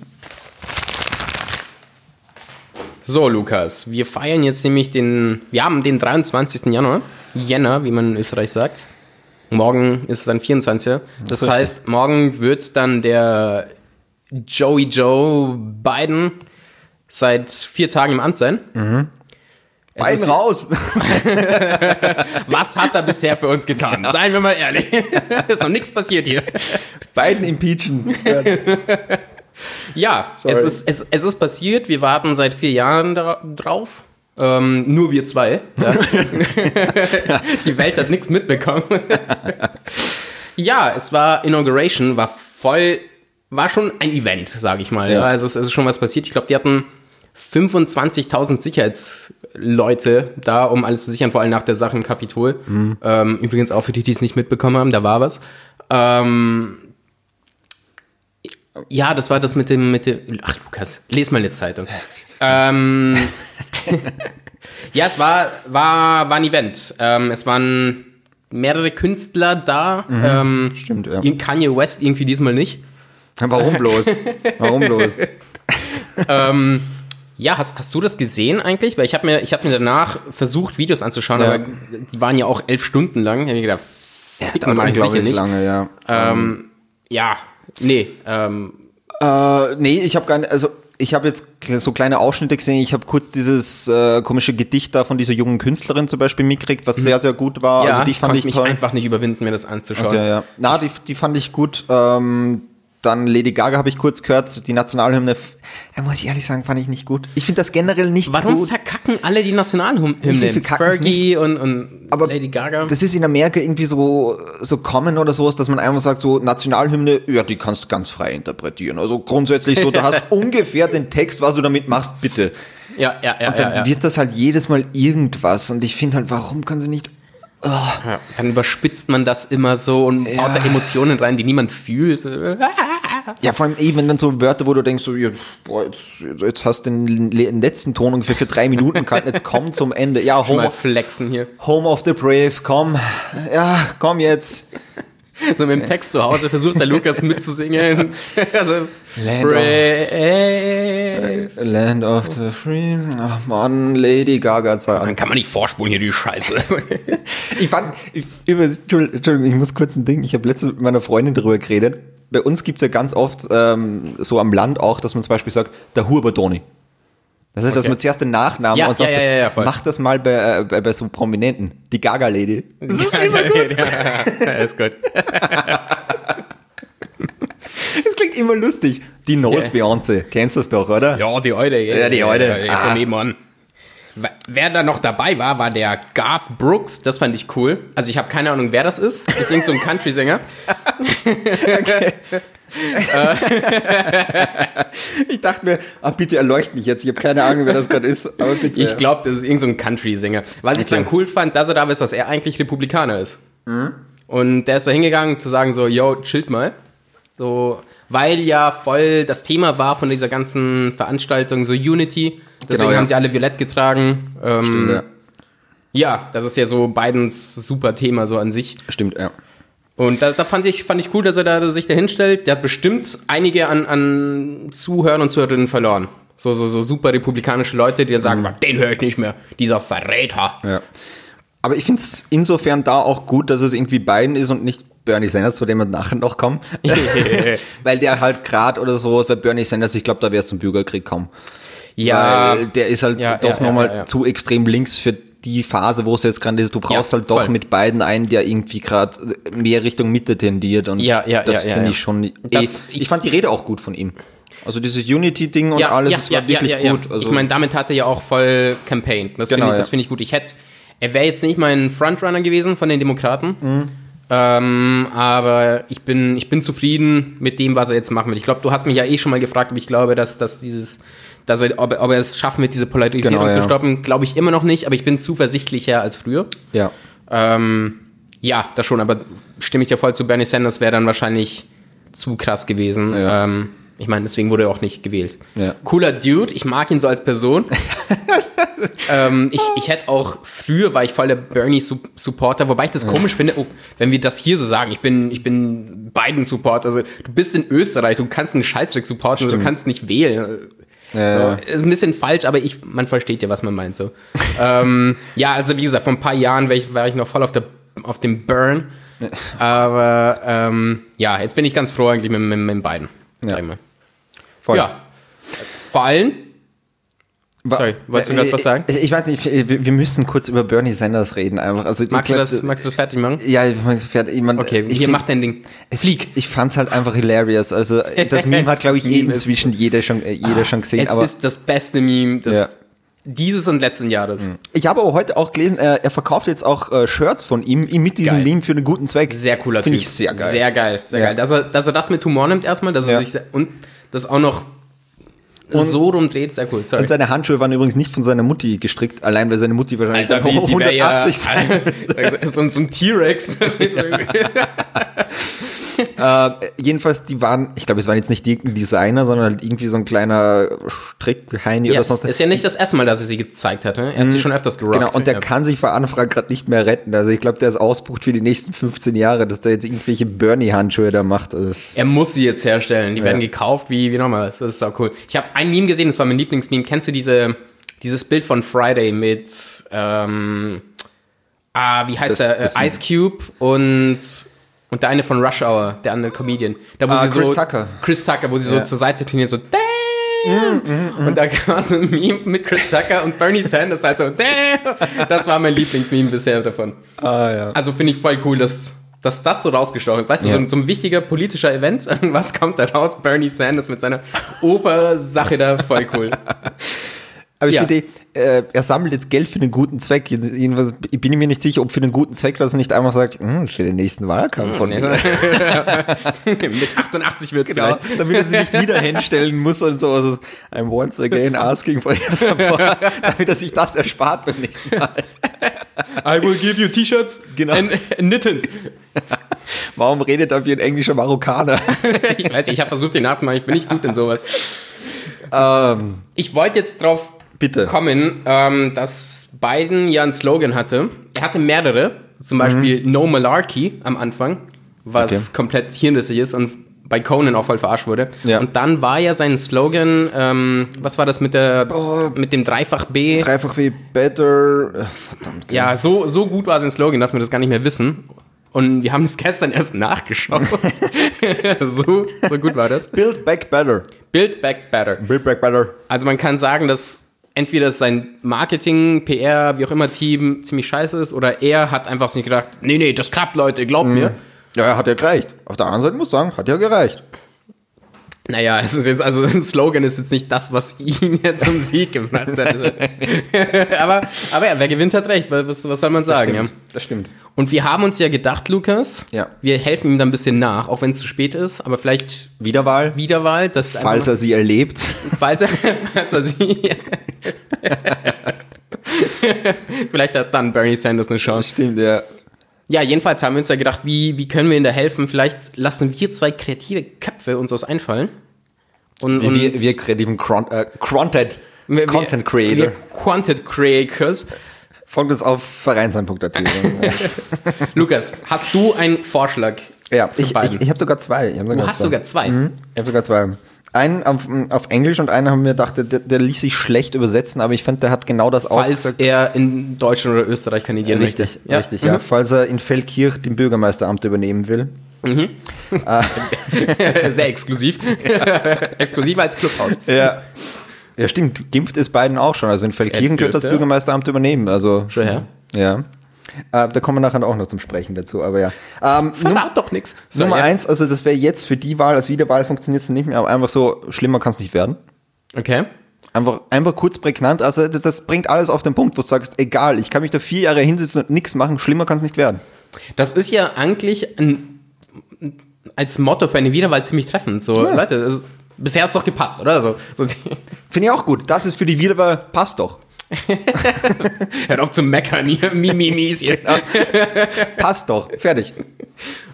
So, Lukas, wir feiern jetzt nämlich den. Wir haben den 23. Januar. Jänner, wie man in Österreich sagt. Morgen ist dann 24. Das, das heißt, morgen wird dann der Joey Joe Biden seit vier Tagen im Amt sein. Mhm. Bein raus! Was hat er bisher für uns getan? Ja. Seien wir mal ehrlich. ist noch nichts passiert hier. Beiden impeachen. ja, es ist, es, es ist passiert. Wir warten seit vier Jahren da, drauf. Ähm, nur wir zwei. Ja. Die Welt hat nichts mitbekommen. ja, es war Inauguration, war voll, war schon ein Event, sage ich mal. Ja. Also es ist schon was passiert. Ich glaube, die hatten 25.000 Sicherheitsleute da, um alles zu sichern, vor allem nach der Sache im Kapitol. Mhm. Ähm, übrigens auch für die, die es nicht mitbekommen haben, da war was. Ähm, ja, das war das mit dem, mit dem. Ach, Lukas, les mal eine Zeitung. ähm, ja, es war, war, war ein Event. Ähm, es waren mehrere Künstler da. Mhm, ähm, stimmt, ja. Kanye West irgendwie diesmal nicht. Warum bloß? Warum bloß? ähm, ja, hast, hast du das gesehen eigentlich? Weil ich habe mir, ich hab mir danach versucht, Videos anzuschauen, ja. aber die waren ja auch elf Stunden lang. Ich habe mir gedacht, ja, mal sicher nicht. lange, ja. Ähm, ja, nee. Ähm, äh, nee, ich habe gar nicht, also ich habe jetzt so kleine Ausschnitte gesehen. Ich habe kurz dieses äh, komische Gedicht da von dieser jungen Künstlerin zum Beispiel mitgekriegt, was mhm. sehr, sehr gut war. Ja, also die fand ich mich toll. einfach nicht überwinden, mir das anzuschauen. Okay, ja. Na, die, die fand ich gut. Ähm, dann Lady Gaga habe ich kurz gehört, die Nationalhymne, äh, muss ich ehrlich sagen, fand ich nicht gut. Ich finde das generell nicht Warum gut. Warum verkacken alle die Nationalhymne? Fergie und, und aber Lady Gaga. Das ist in Amerika irgendwie so, so common oder sowas, dass man einfach sagt, so Nationalhymne, ja, die kannst du ganz frei interpretieren. Also grundsätzlich so, du hast ungefähr den Text, was du damit machst, bitte. Ja, ja, ja. Und dann ja, ja. wird das halt jedes Mal irgendwas. Und ich finde halt, warum kann sie nicht Oh. Ja, dann überspitzt man das immer so und ja. baut da Emotionen rein, die niemand fühlt. Ja, vor allem eben, wenn dann so Wörter, wo du denkst, so, boah, jetzt, jetzt hast du den, den, letzten Ton ungefähr für drei Minuten gehalten, jetzt komm zum Ende. Ja, Home, of, flexen hier. Home of the Brave, komm. Ja, komm jetzt. So mit dem Text zu Hause versucht der Lukas mitzusingen. also, Land, of, Land of the Free. Ach man, Lady Gaga sagen. Dann kann man nicht vorspulen hier die Scheiße. ich fand, ich, Entschuldigung, ich muss kurz ein Ding, ich habe letztens mit meiner Freundin darüber geredet. Bei uns gibt es ja ganz oft ähm, so am Land auch, dass man zum Beispiel sagt, der Huber-Doni. Das ist, okay. dass man zuerst den Nachnamen ja, und sagt, ja, ja, ja, mach das mal bei, äh, bei, bei so Prominenten. Die Gaga-Lady. Das ist immer gut. ja, ist gut. Das klingt immer lustig. Die yeah. Beyoncé. Kennst du das doch, oder? Ja, die Alte. Ja, die Alte. Ja, ja, von ah. nebenan. Wer da noch dabei war, war der Garth Brooks. Das fand ich cool. Also ich habe keine Ahnung, wer das ist. Das ist irgend so ein Country-Sänger. okay. ich dachte mir, ach bitte erleucht mich jetzt. Ich habe keine Ahnung, wer das gerade ist. Ich glaube, das ist irgendein so Country-Sänger. Was ich dann cool fand, dass er da ist, dass er eigentlich Republikaner ist. Mhm. Und der ist da hingegangen zu sagen so, yo, chillt mal. So, weil ja voll das Thema war von dieser ganzen Veranstaltung, so Unity. Deswegen genau, ja. haben sie alle violett getragen. Ähm, Stimmt, ja. Ja, das ist ja so Bidens super Thema so an sich. Stimmt, ja. Und da, da, fand, ich, fand ich cool, dass er da sich da hinstellt. Der hat bestimmt einige an, an Zuhörern und Zuhörerinnen verloren. So, so, so super republikanische Leute, die dann sagen, mhm. den höre ich nicht mehr, dieser Verräter. Ja. Aber ich finde es insofern da auch gut, dass es irgendwie Biden ist und nicht Bernie Sanders, zu dem wir nachher noch kommen. weil der halt gerade oder so, bei Bernie Sanders, ich glaube, da wäre es zum Bürgerkrieg kommen. Ja. Weil der ist halt ja, doch ja, nochmal ja, zu extrem links für die Phase, wo es jetzt gerade ist, du brauchst halt doch voll. mit beiden einen, der irgendwie gerade mehr Richtung Mitte tendiert und ja, ja, das ja, finde ich schon. Das, eh, ich, ich, fand die Rede auch gut von ihm. Also dieses Unity-Ding und alles, ja, das war wirklich gut. Also ich meine, damit hat er ja auch voll Campaign. Das genau, finde ich, find ich gut. Ich hätte, er wäre jetzt nicht mein Frontrunner gewesen von den Demokraten. Mhm. Ähm, aber ich bin, ich bin zufrieden mit dem, was er jetzt machen will. Ich glaube, du hast mich ja eh schon mal gefragt, ob ich glaube, dass, dass dieses dass er, ob, ob er es schaffen wird, diese Polarisierung genau, ja. zu stoppen, glaube ich immer noch nicht, aber ich bin zuversichtlicher als früher. Ja. Ähm, ja, das schon, aber stimme ich dir voll zu, Bernie Sanders wäre dann wahrscheinlich zu krass gewesen. Ja. Ähm, ich meine, deswegen wurde er auch nicht gewählt. Ja. Cooler Dude, ich mag ihn so als Person. ähm, ich, ich hätte auch, früher war ich voll der Bernie-Supporter, wobei ich das ja. komisch finde, oh, wenn wir das hier so sagen, ich bin, ich bin Biden-Supporter. Also, du bist in Österreich, du kannst einen Scheißdreck supporten, du kannst nicht wählen. Ja. So, ist ein bisschen falsch, aber ich, man versteht ja, was man meint. So. ähm, ja, also wie gesagt, vor ein paar Jahren war ich, war ich noch voll auf, der, auf dem Burn. Aber ähm, ja, jetzt bin ich ganz froh eigentlich mit, mit, mit beiden. Ja. Voll. ja. Vor allem, Sorry, wolltest du gerade was sagen? Ich weiß nicht, wir müssen kurz über Bernie Sanders reden einfach. Also, magst, du das, magst du das fertig machen? Ja, fertig. Ich mein, okay, hier macht dein Ding. Flieg. Ich fand's halt einfach hilarious. Also das Meme hat, glaube ich, eh inzwischen jeder schon, äh, jeder ah, schon gesehen. Es aber ist das beste Meme des ja. dieses und letzten Jahres. Mhm. Ich habe aber heute auch gelesen, er, er verkauft jetzt auch äh, Shirts von ihm mit diesem geil. Meme für einen guten Zweck. Sehr cooler Finde ich sehr geil. Sehr geil, sehr ja. geil. Dass er, dass er das mit Humor nimmt erstmal, dass er sich und das auch noch und so rumdreht, sehr cool. Sorry. Und seine Handschuhe waren übrigens nicht von seiner Mutti gestrickt, allein weil seine Mutti wahrscheinlich Alter, wie, 180 ja, sein so, so ein T-Rex. äh, jedenfalls, die waren, ich glaube, es waren jetzt nicht die Designer, sondern halt irgendwie so ein kleiner Strickheini ja, oder sonst Ist ja nicht das erste Mal, dass er sie gezeigt hat. Ne? Er hat sie schon öfters gerockt. Genau, und der ja. kann sich vor Anfragen gerade nicht mehr retten. Also ich glaube, der ist ausbucht für die nächsten 15 Jahre, dass der jetzt irgendwelche Bernie-Handschuhe da macht. Also Er muss sie jetzt herstellen. Die Ja. werden gekauft, wie, wie nochmal. Das ist auch cool. Ich habe ein Meme gesehen, das war mein Lieblingsmeme. Kennst du diese, dieses Bild von Friday mit, ähm, ah, wie heißt Das- der? das- Ice Cube und, und der eine von Rush Hour, der andere Comedian. Da, wo Ah, sie Chris so, Tucker. Chris Tucker, wo sie Ja. so zur Seite trainieren, so, Damn! Und da war so ein Meme mit Chris Tucker und Bernie Sanders halt so, Damn! Das war mein Lieblingsmeme bisher davon. Ah, ja. Also finde ich voll cool, dass, dass das so rausgestochen wird. Weißt du, so, ein- so ein wichtiger politischer Event, was kommt da raus? Bernie Sanders mit seiner Opersache da, voll cool. Aber ich Ja. finde, äh, er sammelt jetzt Geld für einen guten Zweck. Jedenfalls ich bin mir nicht sicher, ob für einen guten Zweck, dass er nicht einmal sagt, hm, für den nächsten Wahlkampf von mir. mit 88 wird's Genau, vielleicht. damit er sich nicht wieder hinstellen muss und so. Also, I'm once again asking for your support, damit er sich das erspart beim nächsten Mal. I will give you T-Shirts Genau. and, and Mittens. Warum redet er wie ein englischer Marokkaner? Ich weiß, ich habe versucht, den nachzumachen, ich bin nicht gut in sowas. ähm, Ich wollte jetzt drauf bitte. kommen, ähm, dass Biden ja einen Slogan hatte. Er hatte mehrere, zum Beispiel No Malarkey am Anfang, was Mhm. Okay. komplett hirnrissig ist und bei Conan auch voll verarscht wurde. Ja. Und dann war ja sein Slogan, ähm, was war das mit der Oh. mit dem Dreifach B? Dreifach wie better. äh, Verdammt. ja, so, so gut war sein Slogan, dass wir das gar nicht mehr wissen. Und wir haben es gestern erst nachgeschaut. so, so gut war das. Build back better. Build back better. Build back better. Also man kann sagen, dass entweder sein Marketing, PR, wie auch immer Team ziemlich scheiße ist oder er hat einfach sich gedacht, nee, nee, das klappt, Leute, glaubt mir. Ja, hat ja gereicht. Auf der anderen Seite muss ich sagen, hat ja gereicht. Naja, es ist jetzt, also ein Slogan ist jetzt nicht das, was ihn jetzt zum Sieg gemacht hat. Aber, aber ja, wer gewinnt, hat recht. Was, was soll man sagen, ja? Stimmt. Das stimmt. Und wir haben uns ja gedacht, Lukas, Ja. wir helfen ihm da ein bisschen nach, auch wenn es zu spät ist, aber vielleicht Wiederwahl. Wiederwahl, dass Falls er sie erlebt. falls er, falls er sie. Vielleicht hat dann Bernie Sanders eine Chance. Stimmt, ja. Ja, jedenfalls haben wir uns ja gedacht, wie, wie können wir ihm da helfen? Vielleicht lassen wir zwei kreative Köpfe uns was einfallen. Und, und Wir, wir kreativen Cron äh, Content, wir- Content Creator. Wir Content Creators. Folgt uns auf vereinsheim.at. Lukas, hast du einen Vorschlag? ja, ich, ich, ich habe sogar zwei. Ich hab sogar du hast zwei. sogar zwei. Ich habe sogar zwei. Einen auf, auf Englisch und einen haben wir gedacht, der, der ließ sich schlecht übersetzen, aber ich fand, der hat genau das Falls ausgesagt. er in Deutschland oder Österreich kandidieren Richtig, möchte. richtig, ja. Falls er in Feldkirch den Bürgermeisteramt übernehmen will. Sehr exklusiv. Exklusiv als Clubhaus. Ja. Ja, stimmt. Gimpft ist beiden auch schon. Also in Feldkirchen könnte das. Bürgermeisteramt übernehmen. Also Schon her. Ja. Äh, da kommen wir nachher auch noch zum Sprechen dazu, aber ja. Ähm, Verrat doch nichts. Nummer eins, also das wäre jetzt für die Wahl, als Wiederwahl funktioniert es nicht mehr, aber einfach so, schlimmer kann es nicht werden. Okay. Einfach, einfach kurz prägnant, also das, das bringt alles auf den Punkt, wo du sagst, egal, ich kann mich da vier Jahre hinsetzen und nichts machen, schlimmer kann es nicht werden. Das ist ja eigentlich ein, als Motto für eine Wiederwahl ziemlich treffend. So, Ja. Leute, das, bisher hat es doch gepasst, oder? So, so, Finde ich auch gut. Das ist für die Wiederwahl, passt doch. hört auf zu meckern, hier, Mimimis hier. Passt doch. Fertig.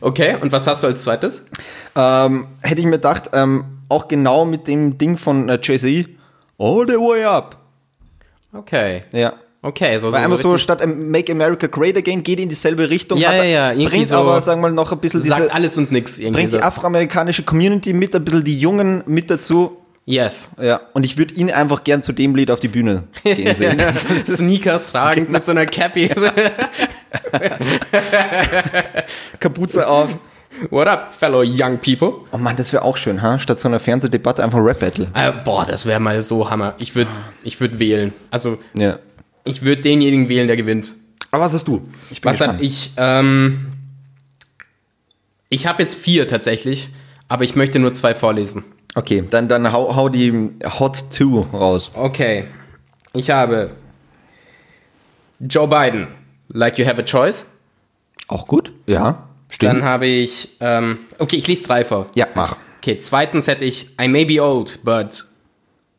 Okay, und was hast du als zweites? Ähm, hätte ich mir gedacht, ähm, auch genau mit dem Ding von äh, Jay-Z, all the way up. Okay. Ja. Okay, so, so, Weil einfach so richtig- statt Make America Great Again geht in dieselbe Richtung. Ja, hat ja, ja, Bringt so- aber, sagen wir mal, noch ein bisschen sagt diese, alles und nix irgendwie. bringt So. die afroamerikanische Community mit, ein bisschen die Jungen mit dazu. Yes. Ja, und ich würde ihn einfach gern zu dem Lied auf die Bühne gehen sehen. Sneakers tragend Genau. mit so einer Cappy. Kapuze auf. What up, fellow young people? Oh Mann, das wäre auch schön, ha? Statt so einer Fernsehdebatte einfach Rap-Battle. Äh, boah, das wäre mal so Hammer. Ich würde ich würd wählen. Also, Ja. Ich würde denjenigen wählen, der gewinnt. Aber was hast du? Ich bin Was hab ich? Ähm, ich habe jetzt vier tatsächlich, aber ich möchte nur zwei vorlesen. Okay, dann, dann hau, hau die Hot Two raus. Okay. Ich habe Joe Biden, like you have a choice. Auch gut? Ja, stimmt. Dann habe ich, ähm, okay, ich lese drei vor. ja, mach. Okay, zweitens hätte ich I may be old, but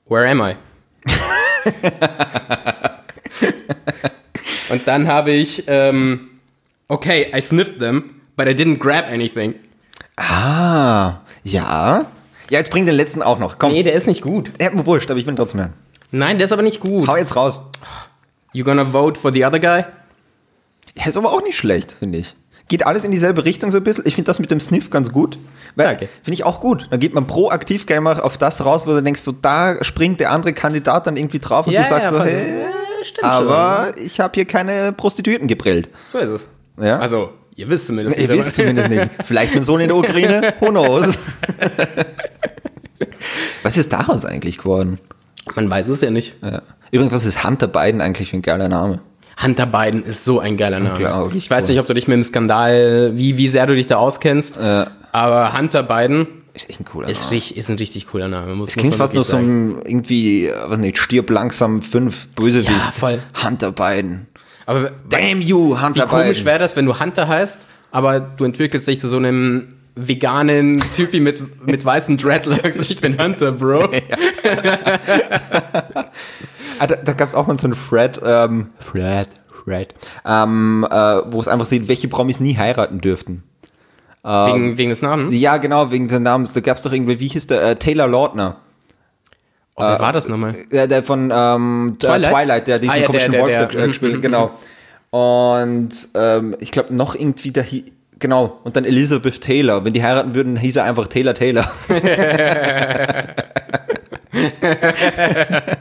where am I? Und dann habe ich, ähm, okay, I sniffed them, but I didn't grab anything. Ah, ja. Ja, jetzt bring den letzten auch noch. Komm. Nee, der ist nicht gut. Er hat mir wurscht, aber ich will ihn trotzdem hören. Nein, der ist aber nicht gut. Hau jetzt raus. You gonna vote for the other guy? Ja, ist aber auch nicht schlecht, finde ich. Geht alles in dieselbe Richtung so ein bisschen. Ich finde das mit dem Sniff ganz gut. Weil. Finde ich auch gut. Da geht man proaktiv gerne mal auf das raus, wo du denkst, so da springt der andere Kandidat dann irgendwie drauf und Ja, du sagst ja, so, hey, stimmt aber ich habe hier keine Prostituierten gebrillt. So ist es. Ja? Also, ihr wisst zumindest Ihr nicht, wisst aber- zumindest nicht. Vielleicht mein Sohn in der Ukraine, who knows. Was ist daraus eigentlich geworden? Man weiß es ja nicht. Ja. Übrigens, was ist Hunter Biden eigentlich für ein geiler Name? Hunter Biden ist so ein geiler Name. Ich weiß nicht, ob du dich mit dem Skandal, wie, wie sehr du dich da auskennst, Äh, aber Hunter Biden ist echt ein cooler ist, Name. richtig, ist ein richtig cooler Name. Muss, Es klingt fast nur so ein, irgendwie, äh, was nicht, stirb langsam fünf Bösewicht. Ja, voll. Hunter Biden. Aber Damn you, wie Hunter komisch Biden. wäre das, wenn du Hunter heißt, aber du entwickelst dich zu so einem veganen Typi mit, mit weißen Dreadlocks. Ich bin Hunter, Bro. Ah, da da gab es auch mal so einen Thread, ähm, Thread, Thread, ähm, äh, wo es einfach sieht, welche Promis nie heiraten dürften. Wegen, wegen des Namens. Ja, genau, wegen des Namens. Da gab es doch irgendwie, wie hieß der, äh, Taylor Lautner. Oh, wer war das nochmal? Der, der von ähm, Twilight? Twilight? Der diesen Ah, ja, komischen der- der- Wolf der- äh, gespielt genau. Und ähm, ich glaube noch irgendwie da genau und dann Elizabeth Taylor. Wenn die heiraten würden, hieß er einfach Taylor Taylor.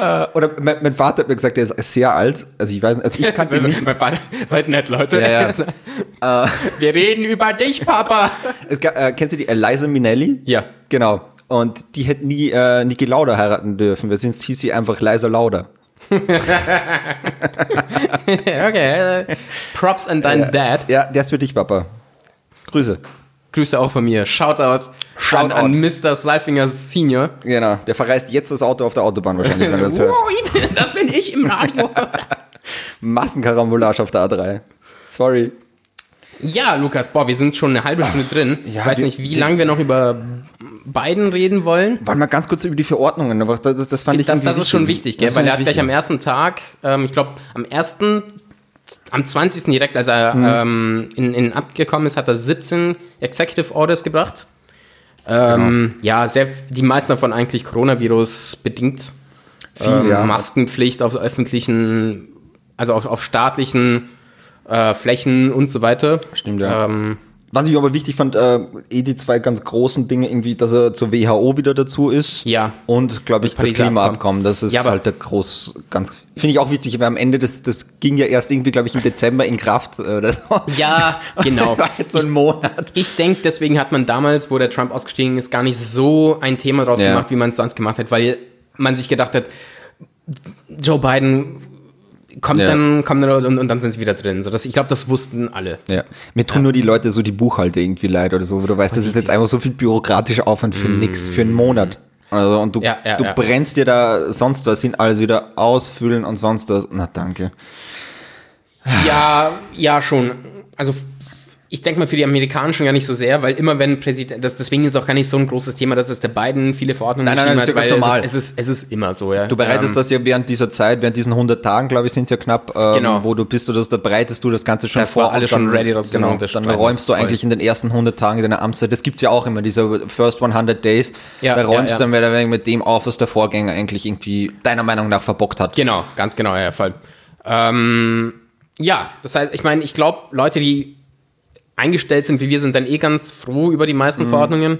Äh, Oder mein, mein Vater hat mir gesagt, der ist sehr alt. Also ich weiß nicht, also ich kannte ihn nicht. Mein Vater, Seid nett, Leute. Ja, ja. Wir reden über dich, Papa. Es, äh, kennst du die Eliza Minnelli? Ja. Genau. Und die hätte nie äh, Niki Lauda heiraten dürfen, weil sonst hieß sie einfach Liza Lauda. okay. äh, Props an deinen Dad. Ja, der ist für dich, Papa. Grüße. Grüße auch von mir. Shoutout, Shoutout. An, an Mr. Seifinger Senior. Genau. Der verreist jetzt das Auto auf der Autobahn wahrscheinlich, wenn er das hört. Das bin ich im Radio. Massenkarambolage auf der A3. Sorry. ja, Lukas, boah, wir sind schon eine halbe Stunde drin. ja, ich weiß wir- nicht, wie lange wir noch über Biden reden wollen. Wollen wir ganz kurz über die Verordnungen, aber das, das fand ich Das, das ist schon wichtig, gell? Weil er hat gleich am wichtig. ersten Tag, ähm, ich glaube, am ersten, am 20. direkt, als er Mhm. ähm, in, in Amt gekommen ist, hat er 17 Executive Orders gebracht. Ähm, Genau. Ja, sehr, die meisten davon eigentlich Coronavirus bedingt. Viel, ähm, ja. Maskenpflicht auf öffentlichen, also auf, auf staatlichen äh, Flächen und so weiter. Stimmt, ja. Ähm, Was ich aber wichtig fand, äh, eh die zwei ganz großen Dinge, irgendwie, dass er zur WHO wieder dazu ist. Ja. Und, glaube ich, das Pariser Klimaabkommen. Das ist Ja, halt der groß, ganz, finde ich auch witzig, weil am Ende, das, das ging ja erst irgendwie, glaube ich, im Dezember in Kraft. äh, Oder so. ja, genau. War jetzt so ein Monat. Ich denke, deswegen hat man damals, wo der Trump ausgestiegen ist, gar nicht so ein Thema draus Ja. gemacht, wie man es sonst gemacht hat, weil man sich gedacht hat, Joe Biden kommt Ja. dann, kommt dann und, und dann sind sie wieder drin. So, das, ich glaube, das wussten alle. Ja. Mir tun nur die Leute so die Buchhalter irgendwie leid oder so, wo du weißt, das ist jetzt einfach so viel bürokratischer Aufwand für nix, für einen Monat. Also, und du, Mm. Ja, ja, du ja. brennst dir da sonst was hin, alles wieder ausfüllen und sonst was. Na, danke. Ja, ja, schon. Also ich denke mal für die Amerikanischen gar nicht so sehr, weil immer wenn Präsident, das, deswegen ist auch gar nicht so ein großes Thema, dass es der Biden viele Verordnungen Nein, nein, nein, das ist ja hat, ganz weil es ist, es, ist, es ist immer so, ja. Du bereitest Ähm, das ja während dieser Zeit, während diesen 100 Tagen, glaube ich, sind es ja knapp, ähm, Genau. wo du bist, du das, da bereitest du das Ganze schon Das vor. war alles schon ready, dass du genau, Dann räumst du eigentlich in den ersten 100 Tagen deiner Amtszeit, das gibt's ja auch immer, diese First 100 Days, Ja, da ja, räumst ja. du dann mehr oder weniger mit dem auf, was der Vorgänger eigentlich irgendwie deiner Meinung nach verbockt hat. Genau, ganz genau, ja, voll. Ähm, ja, das heißt, ich meine, ich glaube, Leute, die eingestellt sind, wie wir, sind dann eh ganz froh über die meisten Mhm. Verordnungen.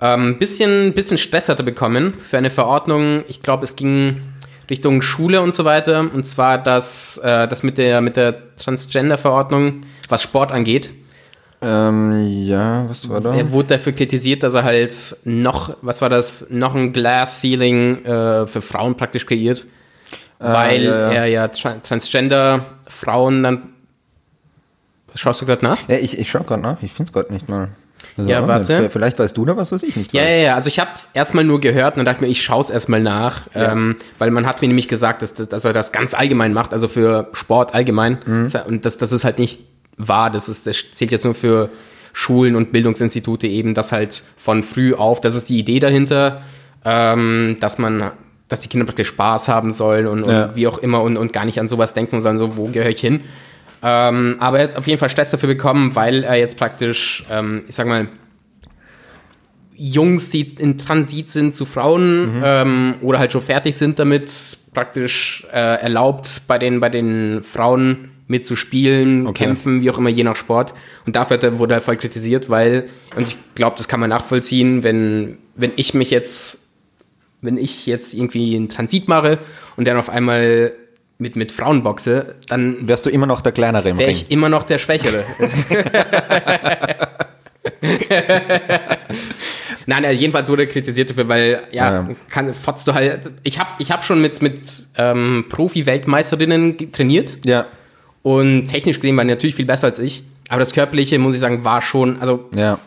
Ähm, bisschen, bisschen Stress hatte bekommen für eine Verordnung. Ich glaube, es ging Richtung Schule und so weiter. Und zwar das, äh, das mit der, mit der Transgender-Verordnung, was Sport angeht. Ähm, ja, was war da? Er wurde dafür kritisiert, dass er halt noch, was war das, noch ein Glass Ceiling äh, für Frauen praktisch kreiert. weil ja, ja. er ja tra Transgender Frauen dann. Schaust du gerade nach? Ja, ich, ich schau gerade nach, ich finde es gerade nicht mal. Also, Ja, warte. Vielleicht weißt du da was, was ich nicht Ja, weiß. ja, ja. Also ich habe es erstmal nur gehört und dann dachte ich mir, ich schaue es erstmal nach, Ja. ähm, weil man hat mir nämlich gesagt, dass, dass er das ganz allgemein macht, also für Sport allgemein. Mhm. Und das, das ist halt nicht wahr. Das, ist, das zählt jetzt nur für Schulen und Bildungsinstitute eben, das halt von früh auf, das ist die Idee dahinter, ähm, dass man, dass die Kinder praktisch Spaß haben sollen und, und Ja. wie auch immer und, und gar nicht an sowas denken, sondern so, wo gehöre ich hin? Ähm, aber er hat auf jeden Fall Stress dafür bekommen, weil er jetzt praktisch, ähm, ich sag mal, Jungs, die in Transit sind zu Frauen mhm. ähm, oder halt schon fertig sind damit, praktisch äh, erlaubt bei den, bei den Frauen mitzuspielen, okay. kämpfen, wie auch immer, je nach Sport. Und dafür wurde er voll kritisiert, weil, und ich glaube, das kann man nachvollziehen, wenn, wenn ich mich jetzt, wenn ich jetzt irgendwie einen Transit mache und dann auf einmal mit, mit Frauen boxe, dann wärst du immer noch der Kleinere im Wär ich immer noch der Schwächere. Nein, also jedenfalls wurde kritisiert dafür, weil ja, ja. kann fotzt du halt. Ich habe ich hab schon mit mit ähm, Profi-Weltmeisterinnen trainiert. Ja. Und technisch gesehen waren die natürlich viel besser als ich. Aber das Körperliche, muss ich sagen, war schon, also ja.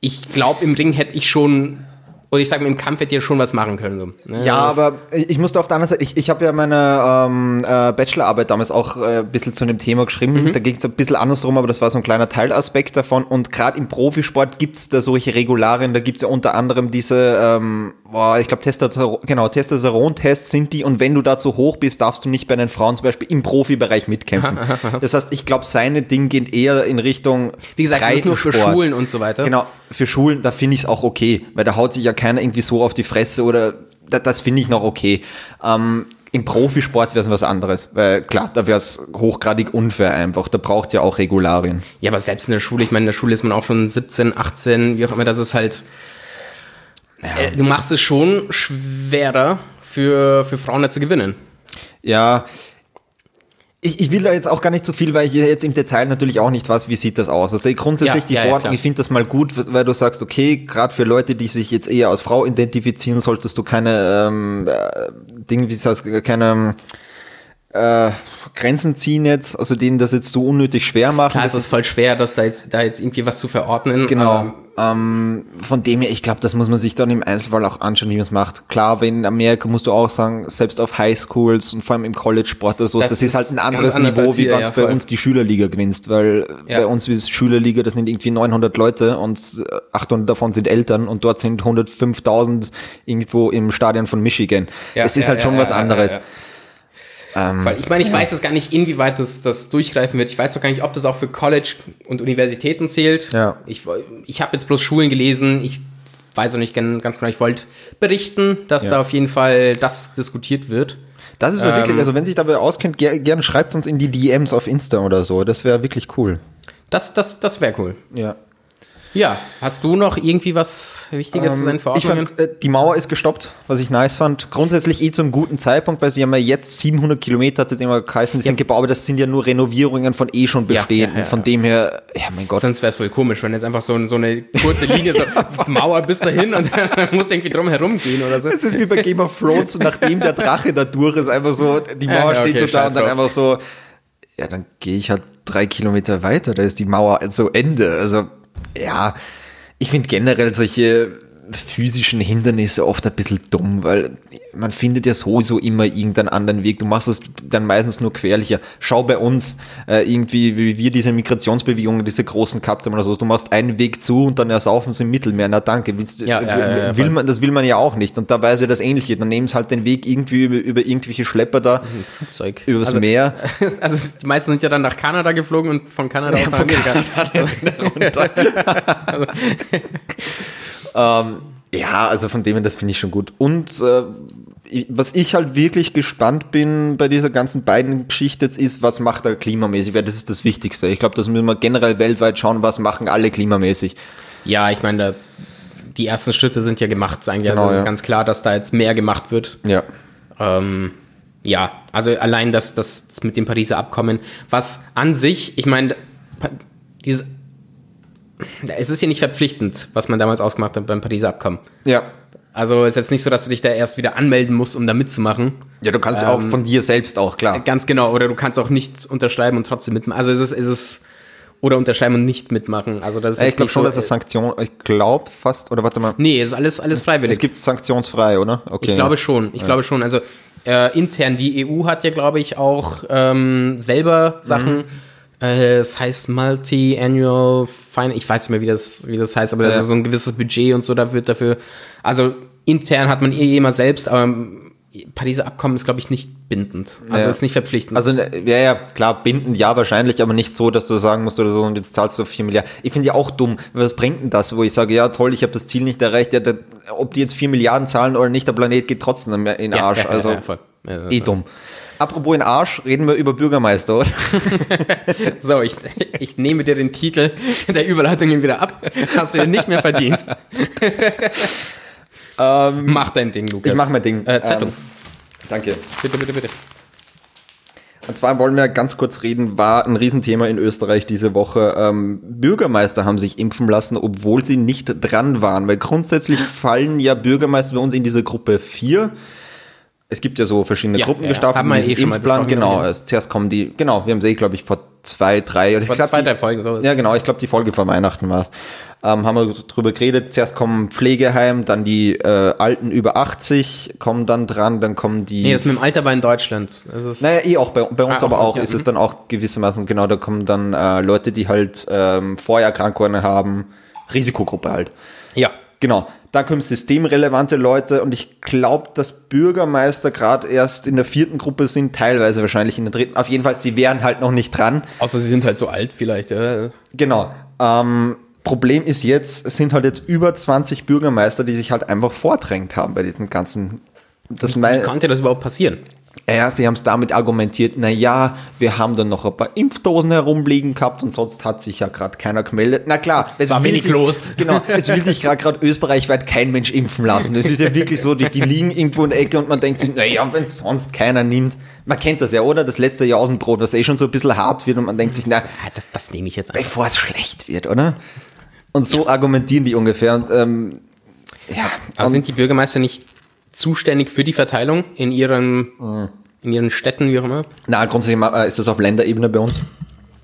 ich glaube, im Ring hätte ich schon oder ich sage, im Kampf hätte ihr schon was machen können. So. Ne? Ja, aber ich musste auf der anderen Seite, ich, ich habe ja meine ähm, äh, Bachelorarbeit damals auch äh, ein bisschen zu dem Thema geschrieben. Mhm. Da ging es ein bisschen andersrum, aber das war so ein kleiner Teilaspekt davon. Und gerade im Profisport gibt es da solche Regularien. Da gibt es ja unter anderem diese, ähm, boah, ich glaube, Testosteron, genau, Testosteron-Tests sind die. Und wenn du da zu hoch bist, darfst du nicht bei den Frauen zum Beispiel im Profibereich mitkämpfen. das heißt, ich glaube, seine Ding geht eher in Richtung. Wie gesagt, das ist nur für Schulen und so weiter. Genau, für Schulen, da finde ich es auch okay, weil da haut sich ja keiner irgendwie so auf die Fresse oder das, das finde ich noch okay. Ähm, Im Profisport wäre es was anderes, weil klar, da wäre es hochgradig unfair einfach. Da braucht ja auch Regularien. Ja, aber selbst in der Schule, ich meine, in der Schule ist man auch schon 17, 18, wie auch immer, das ist halt. Ja. Äh, du machst es schon schwerer für, für Frauen da zu gewinnen. Ja, ich, ich will da jetzt auch gar nicht so viel, weil ich jetzt im Detail natürlich auch nicht weiß, wie sieht das aus. Also grundsätzlich ja, die ja, Verordnung, ja, ich finde das mal gut, weil du sagst, okay, gerade für Leute, die sich jetzt eher als Frau identifizieren, solltest du keine ähm, äh, Dinge, wie sagst keine äh, Grenzen ziehen jetzt, also denen das jetzt so unnötig schwer machen. Klar, das ist voll schwer, dass da jetzt, da jetzt irgendwie was zu verordnen. Genau. Ähm, von dem her, ich glaube, das muss man sich dann im Einzelfall auch anschauen, wie man es macht. Klar, wenn in Amerika musst du auch sagen, selbst auf Highschools und vor allem im College-Sport oder so, das, das ist, ist halt ein anderes Niveau, wie wenn es ja, bei uns die Schülerliga gewinnst, weil ja. bei uns ist Schülerliga, das sind irgendwie 900 Leute und 800 davon sind Eltern und dort sind 105.000 irgendwo im Stadion von Michigan. Ja, es ist halt schon was anderes. Ähm, Weil ich meine, ich ja. weiß es gar nicht, inwieweit das, das durchgreifen wird. Ich weiß doch gar nicht, ob das auch für College und Universitäten zählt. Ja. Ich, ich habe jetzt bloß Schulen gelesen. Ich weiß auch nicht ganz genau. Ich wollte berichten, dass ja. da auf jeden Fall das diskutiert wird. Das ist ähm, wirklich, also wenn sich dabei auskennt, ger gerne schreibt uns in die DMs auf Insta oder so. Das wäre wirklich cool. Das, das, das wäre cool. Ja. Ja, hast du noch irgendwie was Wichtiges ähm, zu seinen Verordnungen? Ich fand, äh, die Mauer ist gestoppt, was ich nice fand. Grundsätzlich eh zu einem guten Zeitpunkt, weil sie haben ja jetzt 700 Kilometer, hat es jetzt immer geheißen, die ja. sind gebaut, aber das sind ja nur Renovierungen von eh schon bestehenden. Ja, ja, von dem her, ja mein Gott. Sonst wäre es voll komisch, wenn jetzt einfach so, so eine kurze Linie, so Mauer bis dahin und dann muss irgendwie drum herum gehen oder so. Es ist wie bei Game of Thrones und nachdem der Drache da durch ist, einfach so, die Mauer steht okay, so da und dann drauf. einfach so, ja, dann gehe ich halt drei Kilometer weiter, da ist die Mauer so Ende. Also, ja, ich finde generell solche physischen Hindernisse oft ein bisschen dumm, weil man findet ja sowieso immer irgendeinen anderen Weg. Du machst es dann meistens nur querlicher. Schau bei uns äh, irgendwie, wie wir diese Migrationsbewegungen, diese großen gehabt haben oder so. Du machst einen Weg zu und dann ersaufen sie im Mittelmeer. Na danke, willst, ja, ja, ja, will man, das will man ja auch nicht. Und da weiß ja das Ähnliche. Dann nehmen sie halt den Weg irgendwie über, über irgendwelche Schlepper da, Flugzeug. übers also, Meer. Also die meisten sind ja dann nach Kanada geflogen und von Kanada aus nach Amerika. also, ähm, ja, also von dem her, das finde ich schon gut. Und äh, was ich halt wirklich gespannt bin bei dieser ganzen beiden Geschichte jetzt ist, was macht er klimamäßig? Weil das ist das Wichtigste. Ich glaube, das müssen wir generell weltweit schauen, was machen alle klimamäßig. Ja, ich meine, die ersten Schritte sind ja gemacht, eigentlich. Also genau, also es ist ganz klar, dass da jetzt mehr gemacht wird. Ja. Ähm, ja, also allein das, das mit dem Pariser Abkommen, was an sich, ich meine, dieses es ist ja nicht verpflichtend, was man damals ausgemacht hat beim Pariser Abkommen. Ja. Also ist jetzt nicht so, dass du dich da erst wieder anmelden musst, um da mitzumachen. Ja, du kannst ähm, ja auch von dir selbst auch, klar. Ganz genau, oder du kannst auch nicht unterschreiben und trotzdem mitmachen. Also ist es ist es oder unterschreiben und nicht mitmachen. Also das ist ich glaube schon, so, dass das Sanktion, ich glaube fast, oder warte mal. Nee, ist alles, alles freiwillig. Es gibt sanktionsfrei, oder? Okay. Ich glaube schon, ich ja. glaube schon. Also äh, intern, die EU hat ja, glaube ich, auch ähm, selber Sachen. Mhm äh, es heißt Multi-Annual Fine. Ich weiß nicht mehr, wie das, wie das heißt, aber ja. das ist so ein gewisses Budget und so, da wird dafür. Also intern hat man eh immer selbst, aber Pariser Abkommen ist, glaube ich, nicht bindend. Also Ja. ist nicht verpflichtend. Also, ne, ja, ja, klar, bindend, ja, wahrscheinlich, aber nicht so, dass du sagen musst oder so, und jetzt zahlst du 4 Milliarden. Ich finde ja auch dumm, was bringt denn das, wo ich sage, ja, toll, ich habe das Ziel nicht erreicht, ja, der, ob die jetzt 4 Milliarden zahlen oder nicht, der Planet geht trotzdem in den Arsch. ja, also, eh dumm. Apropos in Arsch, reden wir über Bürgermeister, oder? So, ich, ich nehme dir den Titel der Überleitungen wieder ab. Hast du ja nicht mehr verdient. mach dein Ding, Lukas. Ähm, Ich mach mein Ding. Äh, Zeitung. Ähm, danke. bitte, bitte, bitte. Und zwar wollen wir ganz kurz reden, war ein Riesenthema in Österreich diese Woche. Ähm, Bürgermeister haben sich impfen lassen, obwohl sie nicht dran waren. Weil grundsätzlich fallen ja Bürgermeister bei uns in diese Gruppe 4. Es gibt ja so verschiedene Ja, Gruppen ja, gestaffelt Haben wir mit eh Impfplan. Genau, ja. also zuerst kommen die, genau, wir haben sie, glaube ich, vor zwei, drei, also Vor ich glaub, zwei, drei Folgen. So. ja, genau. Ich glaube, die Folge vor Weihnachten war es. Ähm, haben wir drüber geredet. Zuerst kommen Pflegeheim, dann die äh, Alten über 80 kommen dann dran, dann kommen die. Nee, das mit dem Alter war in Deutschland. Ist, naja, eh auch bei, bei uns Ah, aber auch, auch ist es mhm. dann auch gewissermaßen, genau, da kommen dann äh, Leute, die halt ähm, Vorerkrankungen haben, Risikogruppe halt. ja. Genau. Dann kommen systemrelevante Leute und ich glaube, dass Bürgermeister gerade erst in der vierten Gruppe sind, teilweise wahrscheinlich in der dritten. Auf jeden Fall, sie wären halt noch nicht dran. Außer sie sind halt so alt vielleicht. Ja. Genau. Ähm, Problem ist jetzt, es sind halt jetzt über 20 Bürgermeister, die sich halt einfach vordrängt haben bei diesem ganzen. Das Wie mein, konnte das überhaupt passieren? Ja, sie haben es damit argumentiert, na ja, wir haben dann noch ein paar Impfdosen herumliegen gehabt und sonst hat sich ja gerade keiner gemeldet. Na klar, es War wenig sich, los. Genau, es will sich gerade österreichweit kein Mensch impfen lassen. Es ist ja wirklich so, die, die liegen irgendwo in der Ecke und man denkt sich, na ja, wenn sonst keiner nimmt. Man kennt das ja, oder? Das letzte Jausenbrot, was eh schon so ein bisschen hart wird und man denkt sich, na, Ah, das, das nehme ich jetzt bevor es schlecht wird, oder? Und so argumentieren die ungefähr. Und, ähm, ja, und, sind die Bürgermeister nicht zuständig für die Verteilung in ihren, Mhm. in ihren Städten, wie auch immer? na, grundsätzlich äh, ist das auf Länderebene bei uns.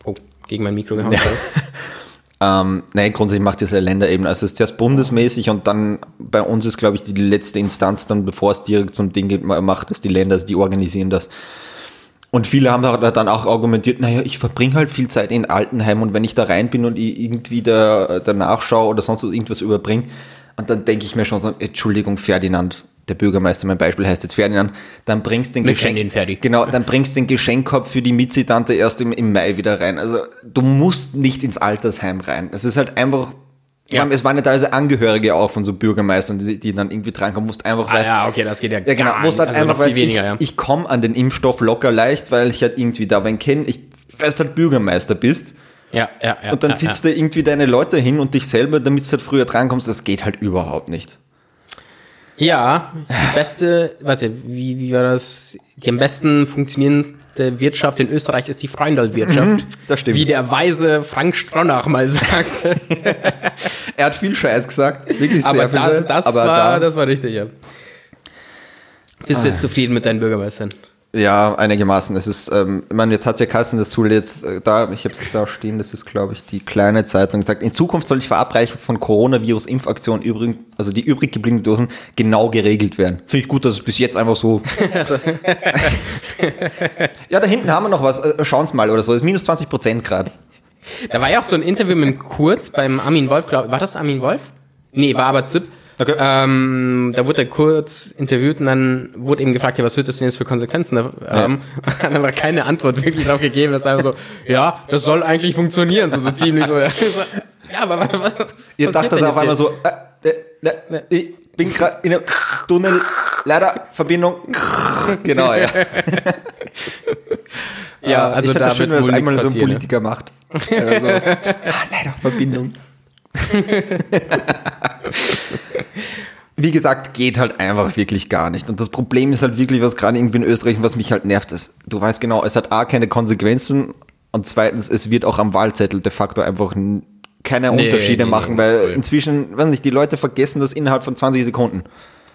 Oh, gegen mein Mikro gehauen. Ähm, nein, grundsätzlich macht das ja Länderebene. Also es ist zuerst bundesmäßig und dann bei uns ist, glaube ich, die letzte Instanz dann, bevor es direkt zum Ding geht, ma- macht es die Länder, also die organisieren das. Und viele haben da dann auch argumentiert, naja, ich verbringe halt viel Zeit in Altenheim und wenn ich da rein bin und ich irgendwie da, da nachschaue oder sonst irgendwas überbringe, und dann denke ich mir schon so, Entschuldigung, Ferdinand, der Bürgermeister, mein Beispiel heißt jetzt Ferdinand, dann bringst den Geschenk, genau, dann bringst den Geschenkkorb für die Mizi-Tante erst im, im Mai wieder rein. Also du musst nicht ins Altersheim rein. Es ist halt einfach, Ja. ja. es waren ja teilweise Angehörige auch von so Bürgermeistern, die, die dann irgendwie drankommen, musst einfach Ah, weißt, ja, okay, das geht ja ja, genau. Musst halt Also einfach weißt, ich, weniger, ja. ich komme an den Impfstoff locker leicht, weil ich halt irgendwie da wen kenne. Ich weiß halt Bürgermeister bist. Ja, ja, ja. Und dann ja, sitzt ja. da irgendwie deine Leute hin und dich selber, damit du halt früher drankommst. Das geht halt überhaupt nicht. Ja, die beste, warte, wie, wie war das? Die am besten funktionierende Wirtschaft in Österreich ist die Freundal-Wirtschaft. das stimmt. Wie der weise Frank Stronach mal sagte. Er hat viel Scheiß gesagt. Wirklich aber sehr viel. da, das, aber war, da, das war richtig, ja. Bist du jetzt zufrieden mit deinen Bürgermeistern? Ja, einigermaßen. Es ist, ähm, ich meine, jetzt hat ja Kassen das soll jetzt äh, da, ich habe es da stehen, das ist, glaube ich, die kleine Zeitung gesagt. In Zukunft soll die Verabreichung von Coronavirus-Impfaktionen übrigens, also die übrig gebliebenen Dosen, genau geregelt werden. Finde ich gut, dass es bis jetzt einfach so. ja, da hinten haben wir noch was. Äh, Schauen Sie mal oder so. Das ist minus 20 Prozent gerade. Da war ja auch so ein Interview mit dem Kurz beim Armin Wolf, glaub, war das Armin Wolf? Nee, war aber Zip. Okay. Ähm, da wurde er kurz interviewt und dann wurde eben gefragt, ja, was wird das denn jetzt für Konsequenzen da haben? Und dann war keine Antwort wirklich drauf gegeben. Das war einfach so, ja, das soll eigentlich funktionieren, so, so ziemlich so. Ja, ja aber was, was Ihr dacht das auf einmal so, äh, äh, äh, ich bin gerade in einem Tunnel, leider Verbindung. genau, ja. Ja, Äh, also ich da das schön, wenn das einmal so ein Politiker macht. Also, ah, leider Verbindung. Wie gesagt, geht halt einfach wirklich gar nicht. Und das Problem ist halt wirklich, was gerade irgendwie in Österreich, was mich halt nervt, ist, du weißt genau, es hat A, keine Konsequenzen und zweitens, es wird auch am Wahlzettel de facto einfach keine Unterschiede nee, machen, nee, weil inzwischen, weiß nicht, die Leute vergessen das innerhalb von 20 Sekunden.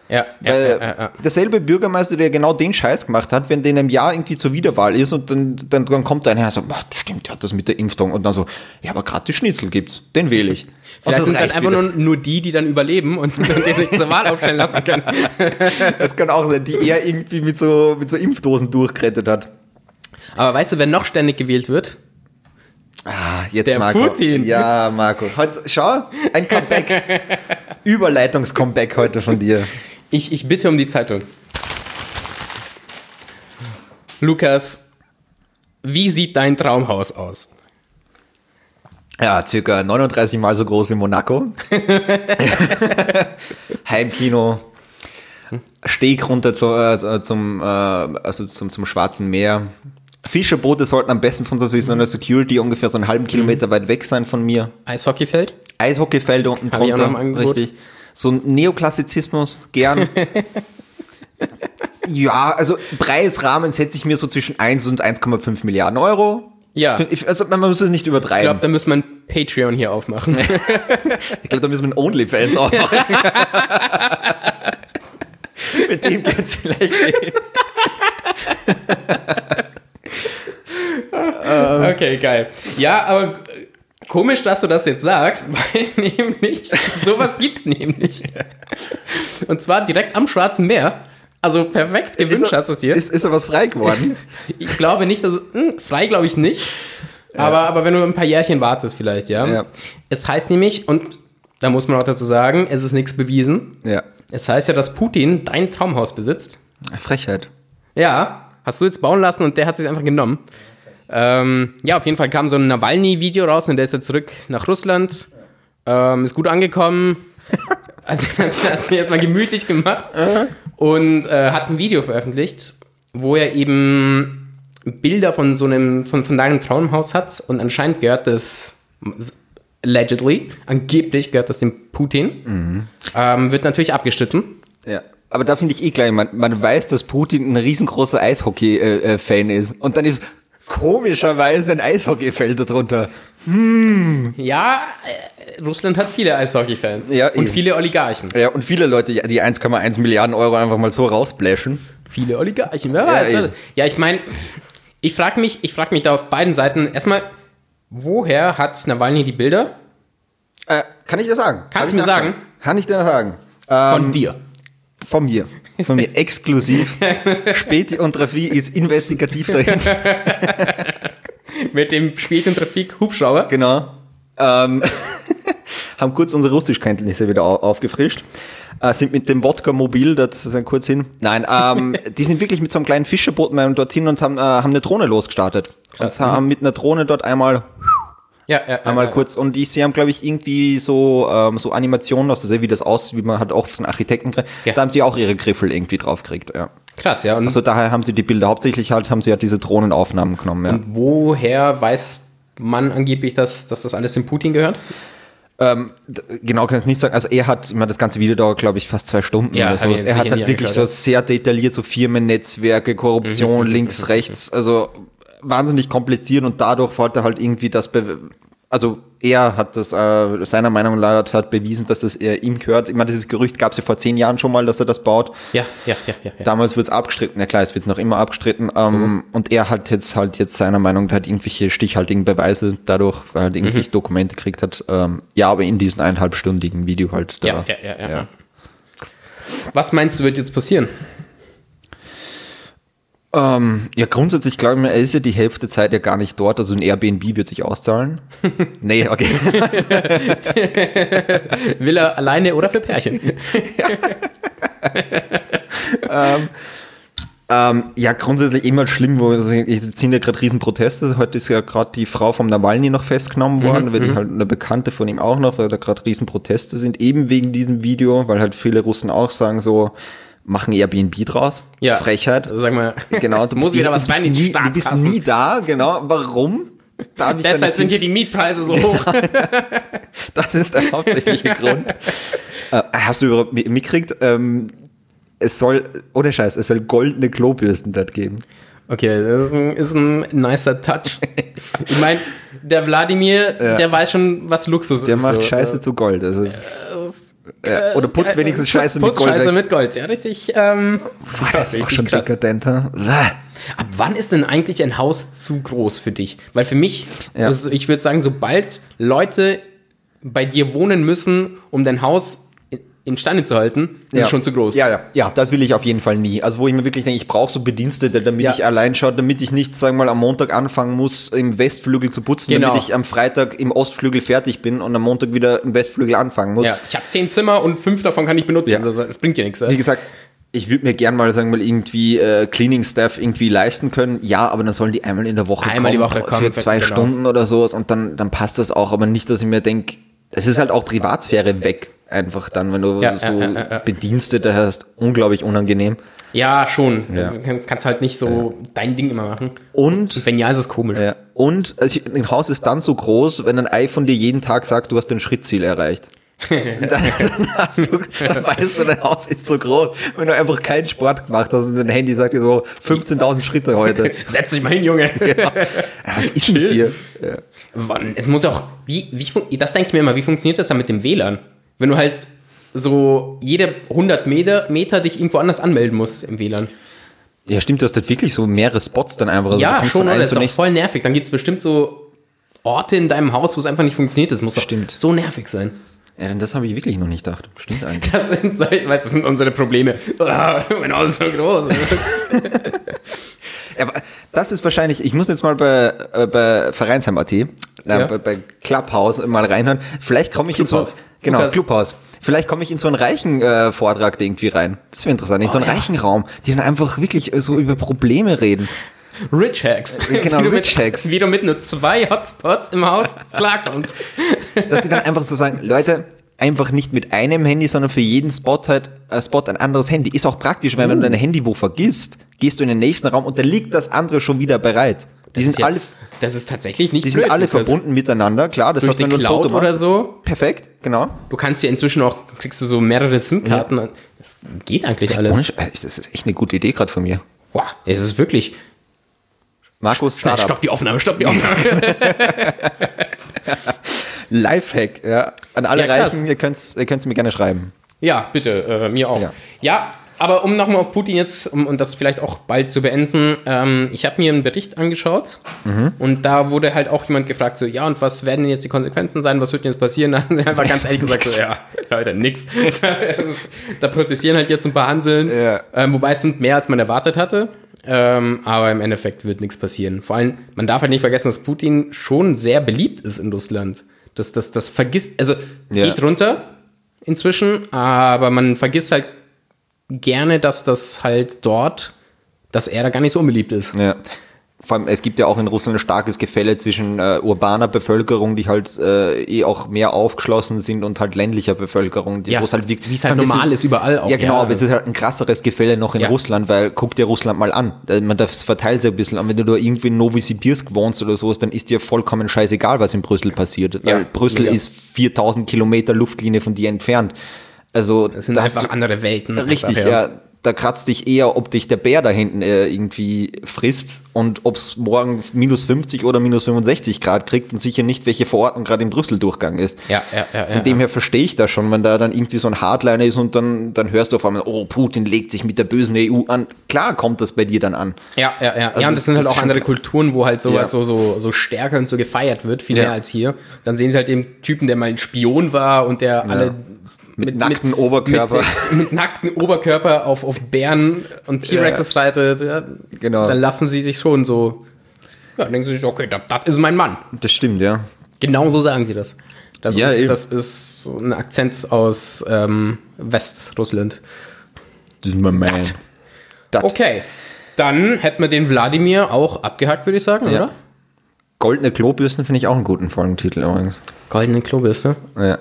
Ja, Weil ja, ja, ja. derselbe Bürgermeister, der genau den Scheiß gemacht hat, wenn der in einem Jahr irgendwie zur Wiederwahl ist und dann, dann, dann kommt einer und sagt, ach, stimmt, der hat das mit der Impfung und dann so, ja, aber gerade die Schnitzel gibt's, den wähle ich. Vielleicht und sind das es halt einfach nur, nur die, die dann überleben und, und die sich zur Wahl aufstellen lassen können. Das kann auch sein, die er irgendwie mit so, mit so Impfdosen durchgerettet hat. Aber weißt du, wer noch ständig gewählt wird? Ah, jetzt Der Marco. Putin. Ja, Marco. Heute, schau, ein Comeback. Überleitungs-Comeback heute von dir. Ich, ich bitte um die Zeitung. Lukas, wie sieht dein Traumhaus aus? Ja, circa 39 mal so groß wie Monaco. Heimkino. Steg runter zu, äh, zum, äh, also zum, zum Schwarzen Meer. Fischerboote sollten am besten von so einer Security ungefähr so einen halben Kilometer weit weg sein von mir. Eishockeyfeld? Eishockeyfeld unten Hab ich auch noch drunter. im Angebot. Richtig. So ein Neoklassizismus, gern. ja, also Preisrahmen setze ich mir so zwischen 1 und 1,5 Milliarden Euro. Ja. Ich, also man muss es nicht Ich übertreiben. glaube, da müssen wir ein Patreon hier aufmachen. Ich glaube, da müssen wir einen OnlyFans aufmachen. Mit dem geht's vielleicht nicht. Okay, geil. Ja, aber komisch, dass du das jetzt sagst, weil nämlich sowas gibt's nämlich. Und zwar direkt am Schwarzen Meer. Also perfekt gewünscht hast du es dir. Ist, ist da was frei geworden? Ich glaube nicht, dass hm, frei glaube ich nicht. Aber, aber wenn du ein paar Jährchen wartest vielleicht, ja. Ja. Es heißt nämlich, und da muss man auch dazu sagen, es ist nichts bewiesen. ja. Es heißt ja, dass Putin dein Traumhaus besitzt. Frechheit. Ja, hast du jetzt bauen lassen und der hat sich einfach genommen. Ähm, ja, auf jeden Fall kam so ein Nawalny-Video raus und der ist jetzt zurück nach Russland. Ähm, ist gut angekommen. Also hat hat sich erstmal gemütlich gemacht und äh, hat ein Video veröffentlicht, wo er eben Bilder von so einem, von, von deinem Traumhaus hat und anscheinend gehört das allegedly, angeblich gehört das dem Putin. Ähm, wird natürlich abgestritten. Ja. Aber da finde ich eh gleich, man, man weiß, dass Putin ein riesengroßer Eishockey-Fan ist. Und dann ist komischerweise ein Eishockeyfeld darunter. Ja, äh, Russland hat viele Eishockey-Fans Ja, und eben. viele Oligarchen. Ja, und viele Leute, die 1,1 Milliarden Euro einfach mal so raussplashen. Viele Oligarchen, wer weiß. Ja, ja ich meine, ich frage mich, ich frage mich da auf beiden Seiten erstmal, woher hat Nawalny die Bilder? Äh, kann ich dir sagen? Kannst Kann du mir sagen? Kann ich dir sagen. Von Ähm, dir. Von mir. Von mir exklusiv. Späti und Raffi ist investigativ dahin. Mit dem späten Trafik Hubschrauber. Genau. Ähm, haben kurz unsere Russischkenntnisse wieder au aufgefrischt. Äh, sind mit dem Wodka mobil, das ist ein kurz hin. Nein, ähm, die sind wirklich mit so einem kleinen Fischerboot mal dorthin und haben, äh, haben eine Drohne losgestartet. Krass. Und haben mit einer Drohne dort einmal Ja, ja, einmal ja, kurz und ich, sie haben glaube ich irgendwie so ähm, so Animationen, aus der wie das aus, wie man hat auch von Architekten. Ja. Da haben sie auch ihre Griffel irgendwie drauf gekriegt, ja. Krass, ja. Und Also daher haben sie die Bilder hauptsächlich halt haben sie ja diese Drohnenaufnahmen genommen, ja. woher weiß man angeblich, dass, dass das alles dem Putin gehört? Ähm, genau kann ich es nicht sagen. Also er hat, ich meine, das ganze Video dauert, glaube ich, fast zwei Stunden Ja, oder hab so. ich jetzt Er hat halt wirklich so sehr detailliert, so Firmennetzwerke, Korruption, Mhm, links, rechts, also wahnsinnig kompliziert und dadurch wollte er halt irgendwie das, be also er hat das äh, seiner Meinung nach hat bewiesen, dass das er ihm gehört. Ich meine, dieses Gerücht gab es ja vor zehn Jahren schon mal, dass er das baut. Ja, ja, ja, ja. ja. Damals wird es abgestritten, ja klar, es wird noch immer abgestritten. Ähm, Mhm. Und er hat jetzt halt jetzt seiner Meinung nach halt irgendwelche stichhaltigen Beweise dadurch, weil er halt irgendwelche Mhm. Dokumente gekriegt hat. Ähm, ja, aber in diesem eineinhalbstündigen Video halt. Da, ja, ja, ja, ja. Was meinst du, wird jetzt passieren? Ähm, ja, grundsätzlich glaube ich mir, er ist ja die Hälfte der Zeit ja gar nicht dort, also ein Airbnb wird sich auszahlen. nee, okay. Will er alleine oder für Pärchen? ähm, ja, grundsätzlich immer schlimm, wo es sind ja gerade Riesenproteste. Heute ist ja gerade die Frau vom Nawalny noch festgenommen worden, weil die halt eine Bekannte von ihm auch noch, weil da gerade Riesenproteste sind, eben wegen diesem Video, weil halt viele Russen auch sagen so, machen Airbnb draus. Ja. Frechheit. Also sag mal, Genau, es muss bist wieder was du rein in die nie, Du bist nie da, genau. Warum? Deshalb sind hier die Mietpreise so hoch. Das ist der hauptsächliche Grund. Äh, hast du überhaupt mi- mitgekriegt? Ähm, es soll, ohne Scheiß, es soll goldene Klobürsten dort geben. Okay, das ist ein, ist ein nicer Touch. Ich meine, der Wladimir, der weiß schon, was Luxus Der ist. macht so. Scheiße zu Gold. Das ist, ja, oder putzt wenigstens Scheiße mit Putz Gold. Scheiße mit Gold, ja, richtig. Ähm, Boah, das ist auch schon krass. dekadenter. Ab wann ist denn eigentlich ein Haus zu groß für dich? Weil für mich, Ja. also ich würde sagen, sobald Leute bei dir wohnen müssen, um dein Haus in- imstande zu halten, ist Ja. schon zu groß. Ja, ja, ja, das will ich auf jeden Fall nie. Also wo ich mir wirklich denke, ich brauche so Bedienstete, damit Ja. ich allein schaue, damit ich nicht, sagen wir mal, am Montag anfangen muss, im Westflügel zu putzen, Genau. damit ich am Freitag im Ostflügel fertig bin und am Montag wieder im Westflügel anfangen muss. Ja, ich habe zehn Zimmer und fünf davon kann ich benutzen. Ja. Also, das bringt dir nichts. Ja? Wie gesagt, ich würde mir gern mal sagen, mal irgendwie äh, Cleaning Staff irgendwie leisten können. Ja, aber dann sollen die einmal in der Woche einmal kommen, die Woche kommen für zwei genau. Stunden oder sowas und dann, dann passt das auch. Aber nicht, dass ich mir denke, es ist halt auch Privatsphäre weg. Einfach dann, wenn du Ja, so ja. Bedienstete hast, unglaublich unangenehm. Ja, schon. Ja. Du kann- kannst halt nicht so dein Ding immer machen. Und Und wenn ja, ist es komisch. Und also ein Haus ist dann so groß, wenn ein iPhone dir jeden Tag sagt, du hast dein Schrittziel erreicht. dann, du, dann weißt du, dein Haus ist so groß. Wenn du einfach keinen Sport gemacht hast und dein Handy sagt dir so 15.000 Schritte heute. Setz dich mal hin, Junge. Ja, was ist mit dir? Ja. Wann? Es muss auch, wie, wie, das denke ich mir immer, wie funktioniert das dann mit dem WLAN? Wenn du halt so jede 100 Meter, Meter dich irgendwo anders anmelden musst im WLAN. ja, stimmt, du hast halt wirklich so mehrere Spots dann einfach. Also ja, schon, Das ist auch voll nervig. Dann gibt es bestimmt so Orte in deinem Haus, wo es einfach nicht funktioniert. Das muss doch Stimmt. so nervig sein. Ja, denn das habe ich wirklich noch nicht gedacht. Stimmt eigentlich. Das sind, weißt, du, das sind unsere Probleme. Mein Haus ist so groß. Ja, aber das ist wahrscheinlich, ich muss jetzt mal bei, äh, bei Vereinsheim.at, äh, Ja. bei, bei Clubhouse mal reinhören. Vielleicht komme ich in so Clubhouse. genau, Lukas. Clubhouse. Vielleicht komme ich in so einen reichen äh, Vortrag irgendwie rein. Das wäre interessant. In so einen Oh, ja. reichen Raum, die dann einfach wirklich äh, so über Probleme reden. Rich Hacks. Genau, Wie du Rich mit, Hacks. Wie du mit nur zwei Hotspots im Haus klarkommst. Dass die dann einfach so sagen, Leute, einfach nicht mit einem Handy, sondern für jeden Spot halt äh, Spot ein anderes Handy. Ist auch praktisch, weil wenn Uh. du dein Handy wo vergisst, gehst du in den nächsten Raum und da liegt das andere schon wieder bereit. Die Das sind ist ja- alle, Das ist tatsächlich nicht die sind blöd, alle Lukas. verbunden miteinander, klar. Das Durch heißt, wenn die Cloud Foto oder so. perfekt, genau. Du kannst ja inzwischen auch, kriegst du so mehrere SIM-Karten. Das geht eigentlich alles. Äh, Das ist echt eine gute Idee gerade von mir. Wow, es ist wirklich. Markus, Startup. stopp die Aufnahme, stopp die Aufnahme. Lifehack, ja. An alle Ja. Reichen, ihr könnt's, ihr könnt's mir gerne schreiben. ja, bitte, äh, mir auch. Ja. Ja. Aber um nochmal auf Putin jetzt, um, und das vielleicht auch bald zu beenden, ähm, ich habe mir einen Bericht angeschaut und da wurde halt auch jemand gefragt, so, ja, und was werden denn jetzt die Konsequenzen sein, was wird denn jetzt passieren? Da haben sie einfach ganz ehrlich gesagt, so, ja, Leute, nix. da protestieren halt jetzt ein paar Hanseln, Ja. ähm, wobei es sind mehr, als man erwartet hatte. Ähm, aber im Endeffekt wird nichts passieren. Vor allem, man darf halt nicht vergessen, dass Putin schon sehr beliebt ist in Russland. Das, das, das vergisst, also Ja. geht runter inzwischen, aber man vergisst halt gerne, dass das halt dort, dass er da gar nicht so unbeliebt ist. Ja. Vor allem, es gibt ja auch in Russland ein starkes Gefälle zwischen äh, urbaner Bevölkerung, die halt äh, eh auch mehr aufgeschlossen sind, und halt ländlicher Bevölkerung, die Ja, wo es halt wirklich- wie es halt normal ist überall auch, Ja, genau, ja. aber es ist halt ein krasseres Gefälle noch in Ja. Russland, weil guck dir Russland mal an. Man das verteilt sich ein bisschen an. Wenn du da irgendwie in Novosibirsk wohnst oder sowas, dann ist dir vollkommen scheißegal, was in Brüssel passiert. Weil Brüssel ist 4000 Kilometer Luftlinie von dir entfernt. Also, Das sind da einfach andere Welten. Richtig, einfach, ja. Da kratzt dich eher, ob dich der Bär da hinten äh, irgendwie frisst und ob es morgen minus 50 oder minus 65 Grad kriegt und sicher nicht, welche Verordnung gerade in Brüssel durchgang ist. Ja, ja, ja. Von ja, dem her verstehe ich das schon, wenn da dann irgendwie so ein Hardliner ist und dann, dann hörst du auf einmal, oh, Putin legt sich mit der bösen EU an. Klar kommt das bei dir dann an. Ja, ja, ja. ja, und das- das sind halt auch andere Kulturen, wo halt sowas Ja. so, so, so stärker und so gefeiert wird, viel Ja. mehr als hier. Dann sehen sie halt den Typen, der mal ein Spion war und der alle Mit, nackten Oberkörper. Mit, mit nackten Oberkörper auf, auf Bären und T-Rexes reitet. Ja, Genau. Dann lassen sie sich schon so. Ja, denken sie sich, okay, das, das ist mein Mann. das stimmt, ja. Genau so sagen sie das. Das, Ja, ist, eben. das ist ein Akzent aus ähm, Westrussland. Das ist mein Man. Dat. Okay, dann hätten wir den Wladimir auch abgehakt, würde ich sagen, Ja. oder? Goldene Klobürsten finde ich auch einen guten Folgentitel übrigens. Goldene Klobürste. Ja.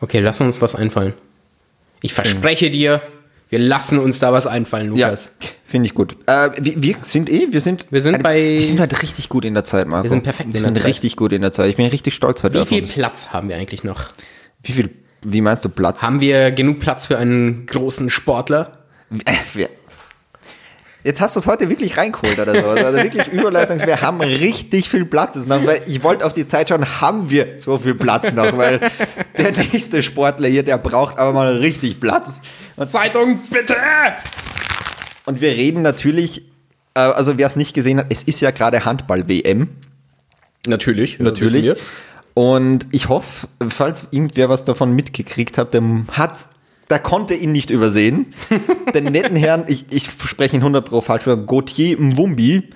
Okay, lass uns was einfallen. Ich verspreche dir, wir lassen uns da was einfallen, Ja, Lukas. finde ich gut. Äh, wir, wir sind eh, wir sind, Wir sind bei- wir sind halt richtig gut in der Zeit, Marco. Wir sind perfekt Wir in sind der Zeit. richtig gut in der Zeit. Ich bin richtig stolz heute Wie auf viel. Platz haben wir eigentlich noch? Wie viel, wie meinst du Platz? Haben wir genug Platz für einen großen Sportler? Äh, wir- Jetzt hast du es heute wirklich reingeholt oder so. Also wirklich Überleitungs, wir haben richtig viel Platz noch, weil ich wollte auf die Zeit schauen, haben wir so viel Platz noch, weil der nächste Sportler hier, der braucht aber mal richtig Platz. Zeitung, bitte! Und wir reden natürlich, äh, also wer es nicht gesehen hat, es ist ja gerade Handball-WM. Natürlich, Natürlich. Und ich hoffe, falls irgendwer was davon mitgekriegt hat, der hat, der konnte ihn nicht übersehen. Den netten Herrn, ich, ich spreche ihn 100 pro falsch, Gauthier Mwumbi,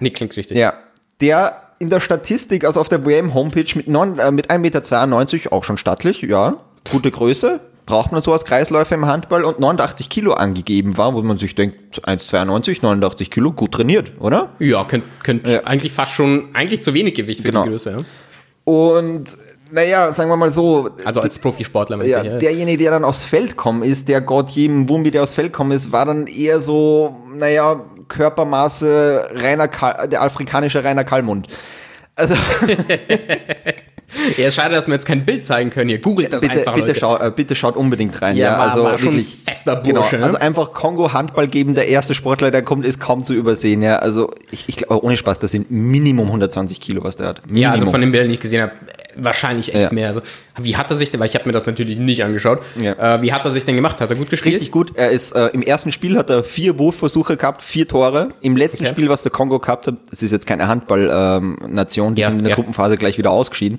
Nee, klingt richtig. ja, der in der Statistik, also auf der WM-Homepage mit, neun- äh, mit 1,92 Meter, auch schon stattlich, ja, gute Größe, braucht man so als Kreisläufer im Handball und 89 Kilo angegeben war, wo man sich denkt, 1,92, 89 Kilo, gut trainiert, oder? Ja, könnte könnt ja. eigentlich fast schon, eigentlich zu wenig Gewicht für genau. die Größe, ja. Und naja, sagen wir mal so. Also als Profisportler. Ja, ja, derjenige, der dann aufs Feld kommen ist, der Gott jedem Wumbi, der aufs Feld kommen ist, war dann eher so, naja, Körpermaße reiner Kal der afrikanische Rainer Kallmund. Also. Ja, schade, dass wir jetzt kein Bild zeigen können. Hier googelt das bitte, einfach. Bitte, schau, äh, bitte schaut unbedingt rein. Ja, ja also war wirklich fester Bursche. Genau, also einfach Kongo Handball geben, der erste Sportler, der kommt, ist kaum zu übersehen. Ja, also ich, ich glaube, ohne Spaß, das sind Minimum 120 Kilo, was der hat. Minimum. Ja, also von den Bildern, die ich gesehen habe, wahrscheinlich echt ja. mehr. Also, wie hat er sich denn, weil ich habe mir das natürlich nicht angeschaut, ja. äh, wie hat er sich denn gemacht? Hat er gut gespielt? Richtig gut. Er ist, äh, im ersten Spiel hat er vier Wurfversuche gehabt, vier Tore. Im letzten okay. Spiel, was der Kongo gehabt hat, das ist jetzt keine Handball-Nation, ähm, die ja, sind in der Gruppenphase gleich wieder ausgeschieden.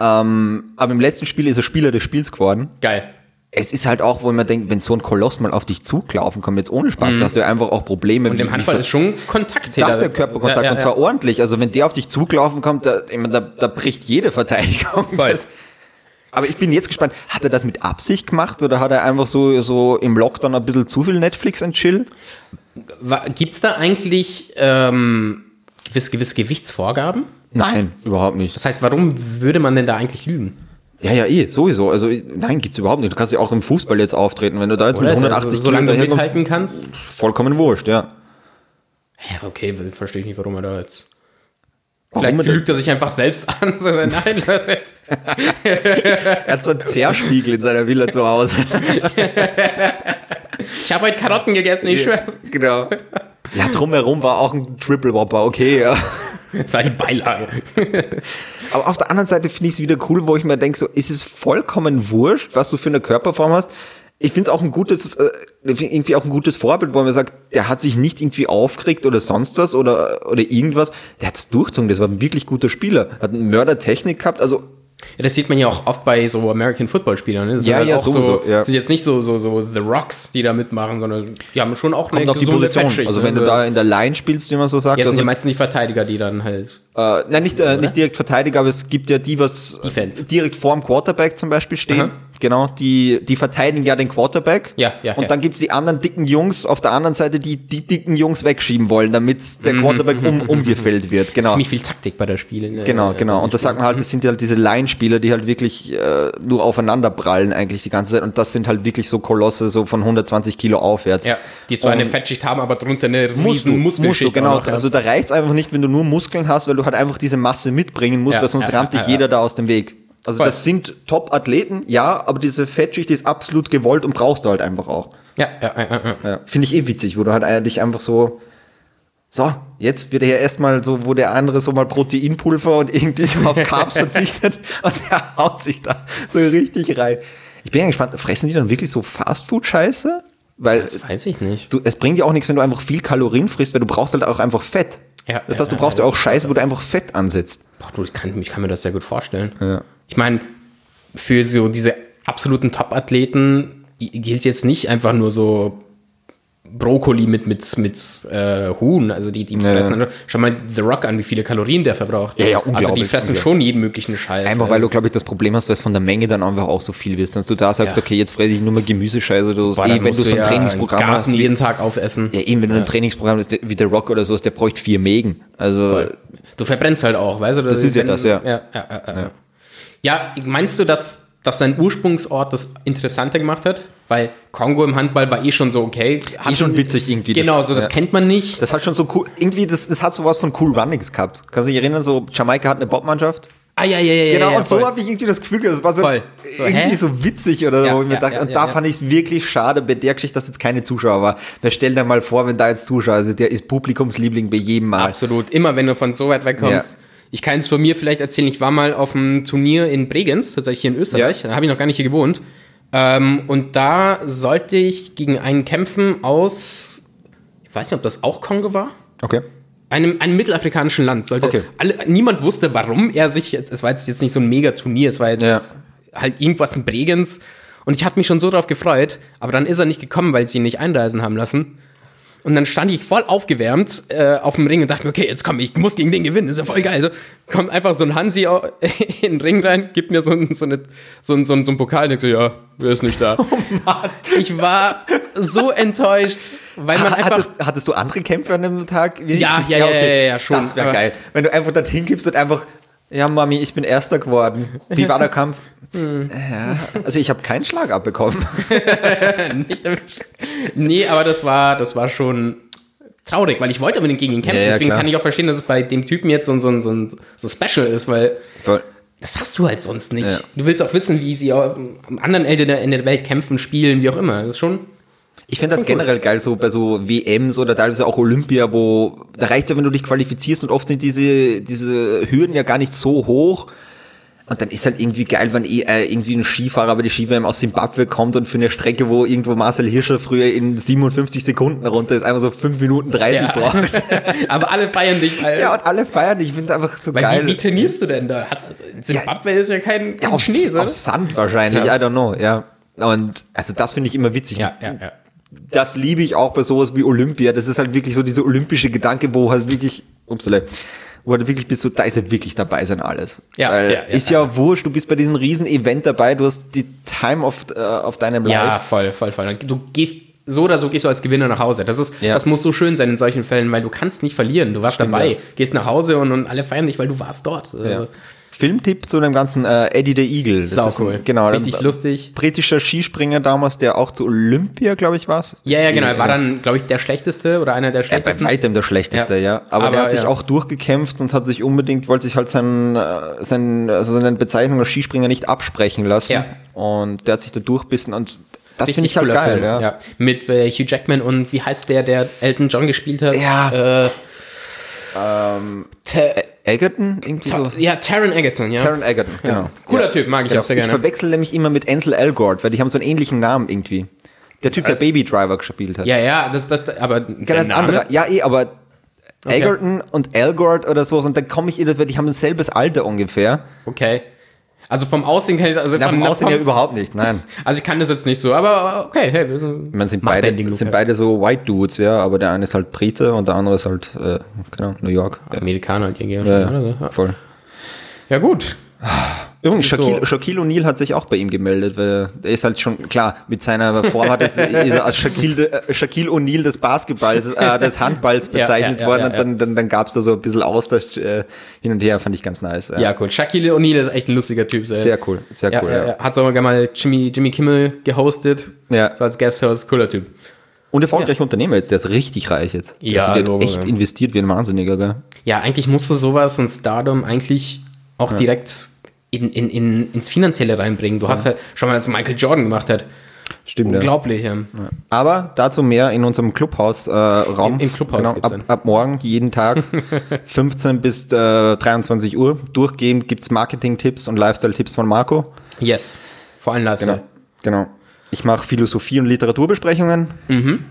Ähm, aber im letzten Spiel ist er Spieler des Spiels geworden. Geil. Es ist halt auch, wo man denkt, wenn so ein Koloss mal auf dich zuklaufen kommt, jetzt ohne Spaß, mhm. da hast du einfach auch Probleme. Und im Handball ist schon Kontakt. Da ist der Körperkontakt ja, ja, und zwar ordentlich. Also wenn der auf dich zuklaufen kommt, da, da, da bricht jede Verteidigung. Aber ich bin jetzt gespannt, hat er das mit Absicht gemacht oder hat er einfach so, so im Lockdown ein bisschen zu viel Netflix und Chill? Gibt es da eigentlich ähm, gewisse, gewisse Gewichtsvorgaben? Nein, überhaupt nicht. Das heißt, warum würde man denn da eigentlich lügen? Ja, ja, eh, sowieso. Also nein, gibt's überhaupt nicht. Du kannst ja auch im Fußball jetzt auftreten, wenn du da jetzt Oder mit 180 also, solange Kilo du mithalten kannst. Vollkommen wurscht, ja. Ja, okay, verstehe ich nicht, warum er da jetzt. Warum Vielleicht lügt er sich einfach selbst an. Nein, das ist er hat so einen Zerspiegel in seiner Villa zu Hause. ich habe heute Karotten gegessen, ich schwör's. Genau. Ja, drumherum war auch ein Triple Whopper, okay, ja. Das war die Beilage. Aber auf der anderen Seite finde ich es wieder cool, wo ich mir denke, so ist es vollkommen wurscht, was du für eine Körperform hast. Ich finde es auch ein gutes, äh, irgendwie auch ein gutes Vorbild, wo man sagt, der hat sich nicht irgendwie aufgeregt oder sonst was oder, oder irgendwas. Der hat es durchgezogen, das war ein wirklich guter Spieler. Hat eine Mördertechnik gehabt, also ja, das sieht man ja auch oft bei so American Football Spielern. Ne? Das ja, halt ja, sowieso. So, ja. sind jetzt nicht so, so, so The Rocks, die da mitmachen, sondern die haben schon auch Kommt eine auf die Position. Also wenn also, du da in der Line spielst, wie man so sagt. Ja, das sind also, ja meistens die Verteidiger, die dann halt. Äh, nein, nicht, äh, nicht direkt Verteidiger, aber es gibt ja die, was Defense. direkt vorm Quarterback zum Beispiel stehen. Aha. Genau, die, die verteidigen ja den Quarterback. Ja, ja. Und ja. dann gibt's die anderen dicken Jungs auf der anderen Seite, die die dicken Jungs wegschieben wollen, damit der mhm, Quarterback um, mhm, umgefällt wird. Genau. Ziemlich viel Taktik bei der Spiele. Ne? Genau, genau. Und das sagt man halt, das sind ja halt diese Line-Spieler, die halt wirklich äh, nur aufeinander prallen eigentlich die ganze Zeit. Und das sind halt wirklich so Kolosse, so von 120 Kilo aufwärts. Ja, die zwar eine Fettschicht haben, aber drunter eine riesen musst du, musst du, genau. Noch, ja. Also da reicht's einfach nicht, wenn du nur Muskeln hast, weil du halt einfach diese Masse mitbringen musst, ja, weil sonst ja, rammt dich jeder da aus dem Weg. Also Voll. das sind Top-Athleten, ja, aber diese Fettschicht ist absolut gewollt und brauchst du halt einfach auch. Ja, ja, ja, ja. ja Finde ich eh witzig, wo du halt eigentlich einfach so, so, jetzt wird er ja erstmal so, wo der andere so mal Proteinpulver und irgendwie so auf Carbs verzichtet und der haut sich da so richtig rein. Ich bin ja gespannt, fressen die dann wirklich so Fastfood-Scheiße? Weil das weiß ich nicht. Du, es bringt ja auch nichts, wenn du einfach viel Kalorien frisst, weil du brauchst halt auch einfach Fett. Ja, das heißt, du brauchst ja, ja auch Scheiße, wo du einfach Fett ansetzt. Boah, du, ich kann, ich kann mir das sehr gut vorstellen. Ja. Ich meine, für so diese absoluten Top-Athleten gilt jetzt nicht einfach nur so Brokkoli mit, mit, mit äh, Huhn, also die, die ja. fressen, schau mal The Rock an, wie viele Kalorien der verbraucht. Ja, ja, unglaublich. Also die fressen schon jeden möglichen Scheiß. Einfach weil du, glaube ich, das Problem hast, weil es von der Menge dann einfach auch so viel wirst. Dass du da sagst, ja. okay, jetzt fresse ich nur mal Gemüsescheiße oder so. Eh, wenn du so ein ja Trainingsprogramm Garten hast. jeden Tag aufessen. Ja, eben, wenn du ein Trainingsprogramm hast, wie der Rock oder so, der bräuchte vier Mägen. Also. Voll. Du verbrennst halt auch, weißt du? Das, das ist ja das, ja. Ja, ja, ja. Ja, meinst du, dass dass sein Ursprungsort das interessanter gemacht hat, weil Kongo im Handball war eh schon so okay. Hat eh schon witzig irgendwie. Genau, das, so das ja. kennt man nicht. Das hat schon so cool, irgendwie, das, das hat sowas von Cool Runnings gehabt. Kannst du dich erinnern, so Jamaika hat eine Bobmannschaft? Ah, ja, ja, ja. Genau, ja, und so habe ich irgendwie das Gefühl, das war so, voll. so irgendwie hä? so witzig oder ja, so. Ja, dachte, und da fand ich es wirklich schade bei der Geschichte, dass jetzt keine Zuschauer war. Weil stell dir mal vor, wenn da jetzt Zuschauer, also der ist Publikumsliebling bei jedem Mal. Absolut, immer wenn du von so weit weg kommst. Ich kann es von mir vielleicht erzählen, ich war mal auf einem Turnier in Bregenz, tatsächlich hier in Österreich, ja. da habe ich noch gar nicht hier gewohnt. Ähm, und da sollte ich gegen einen kämpfen aus, ich weiß nicht, ob das auch Kongo war. Okay. Einem, einem mittelafrikanischen Land. Sollte okay. alle, niemand wusste, warum er sich jetzt, es war jetzt, jetzt nicht so ein Mega-Turnier, es war jetzt ja. halt irgendwas in Bregenz. Und ich hatte mich schon so drauf gefreut, aber dann ist er nicht gekommen, weil sie ihn nicht einreisen haben lassen. Und dann stand ich voll aufgewärmt äh, auf dem Ring und dachte mir, okay, jetzt komm, ich muss gegen den gewinnen, ist ja voll geil. Also kommt einfach so ein Hansi in den Ring rein, gibt mir so ein, so eine, so ein, so ein, so ein Pokal und denkt so, ja, wer ist nicht da? Oh Mann. Ich war so enttäuscht. Weil man einfach hattest, hattest, du andere Kämpfe an dem Tag? Ja, ja, ja, okay. ja, ja, schon. Das wäre geil. Wenn du einfach dorthin gibst und einfach, ja, Mami, ich bin Erster geworden. Wie war der Kampf? Hm. Ja, also ich habe keinen Schlag abbekommen. Nicht nee, aber das war, das war schon traurig, weil ich wollte unbedingt gegen ihn kämpfen. Ja, ja, Deswegen klar. kann ich auch verstehen, dass es bei dem Typen jetzt so, so, so, so special ist, weil Voll. das hast du halt sonst nicht. Du willst auch wissen, wie sie am anderen Ende in der Welt kämpfen, spielen, wie auch immer. Das ist schon ich finde das generell geil, so bei so WMs oder teilweise auch Olympia, wo da reicht ja, wenn du dich qualifizierst und oft sind diese, diese Hürden ja gar nicht so hoch. Und dann ist halt irgendwie geil, wenn äh, irgendwie ein Skifahrer bei die Ski-WM aus Simbabwe kommt und für eine Strecke, wo irgendwo Marcel Hirscher früher in 57 Sekunden runter ist, einfach so 5 Minuten 30 ja. braucht. Aber alle feiern dich, weil. Ja, und alle feiern dich. Ich finde einfach so weil geil. Wie, wie, trainierst du denn da? Hast, Simbabwe ja, ist ja kein, kein ja, auf, Schnee, so. Auf Sand wahrscheinlich, das. I don't know, ja. Und also das finde ich immer witzig. Ja, ja, ja das liebe ich auch bei sowas wie Olympia. Das ist halt wirklich so dieser olympische Gedanke, wo halt wirklich, upsale, wo halt wirklich bist so, da ist halt wirklich dabei sein alles. Ja, Weil ja, ja ist ja, ja wurscht, du bist bei diesem riesen Event dabei, du hast die Time of, uh, auf deinem Life. Ja, voll, voll, voll. Du gehst so oder so gehst du als Gewinner nach Hause. Das ist, ja. das muss so schön sein in solchen Fällen, weil du kannst nicht verlieren. Du warst Stimmt, dabei, gehst nach Hause und, und alle feiern dich, weil du warst dort. Also, Filmtipp zu dem ganzen äh, Eddie the Eagle. Das Sau cool. Ein, genau. Richtig ein, lustig. Britischer Skispringer damals, der auch zu Olympia, glaube ich, war. Ja, ja, genau. Er war dann, glaube ich, der schlechteste oder einer der schlechtesten. Ja, bei weitem der schlechteste, ja. ja. Aber, Aber, der hat sich ja. auch durchgekämpft und hat sich unbedingt, wollte sich halt sein, äh, sein, also seine Bezeichnung als Skispringer nicht absprechen lassen. Ja. Und der hat sich da durchbissen und das finde ich halt geil, Film. ja. ja. Mit äh, Hugh Jackman und wie heißt der, der Elton John gespielt hat? Ja. Äh, ähm, Egerton? Irgendwie so? Ja, Taron Egerton, ja. Taron Egerton, genau. Ja. Cooler ja. Typ, mag ich genau. auch sehr gerne. Ich verwechsel nämlich immer mit Ansel Elgort, weil die haben so einen ähnlichen Namen irgendwie. Der Typ, also, der Baby Driver gespielt hat. Ja, ja, das, das aber. Genau, das andere. Ja, eh, aber okay. Egerton und Elgort oder so, und dann komme ich in, die haben dasselbe Alter ungefähr. Okay. Also vom Aussehen kann ich also ja, vom Aussehen ja überhaupt nicht, nein. Also ich kann das jetzt nicht so, aber okay, hey, man sind beide sind beide so White Dudes, ja, aber der eine ist halt Brite und der andere ist halt äh, genau, New York. Amerikaner halt ja, ja, voll. Ja gut. Übrigens, Shaquille, so. Shaquille O'Neal hat sich auch bei ihm gemeldet, weil er ist halt schon, klar, mit seiner Form hat er, ist er als Shaquille, äh, Shaquille O'Neal des Basketballs, äh, des Handballs bezeichnet ja, ja, worden ja, und dann, dann, dann gab es da so ein bisschen Austausch äh, hin und her, fand ich ganz nice. Ja, cool. Shaquille O'Neal ist echt ein lustiger Typ. Sehr, sehr cool, sehr cool. Ja, Hat sogar mal Jimmy, Jimmy Kimmel gehostet, ja. so als Guesthost, cooler Typ. Und erfolgreicher ja. Unternehmer jetzt, der ist richtig reich jetzt. Der ja, der hat echt investiert wie ein Wahnsinniger, gell? Ja, eigentlich musste sowas und Stardom eigentlich auch direkt in, in, in, ins Finanzielle reinbringen. Du ja. hast ja schon mal, als Michael Jordan gemacht hat. Stimmt. Unglaublich, ja. ja. Aber dazu mehr in unserem Clubhaus-Raum. Äh, Im, Clubhaus genau, ab, ab, morgen, jeden Tag, 15 bis äh, 23 Uhr. Durchgehend gibt es Marketing-Tipps und Lifestyle-Tipps von Marco. Yes, vor allem Lifestyle. Genau. genau. Ich mache Philosophie- und Literaturbesprechungen. Mhm.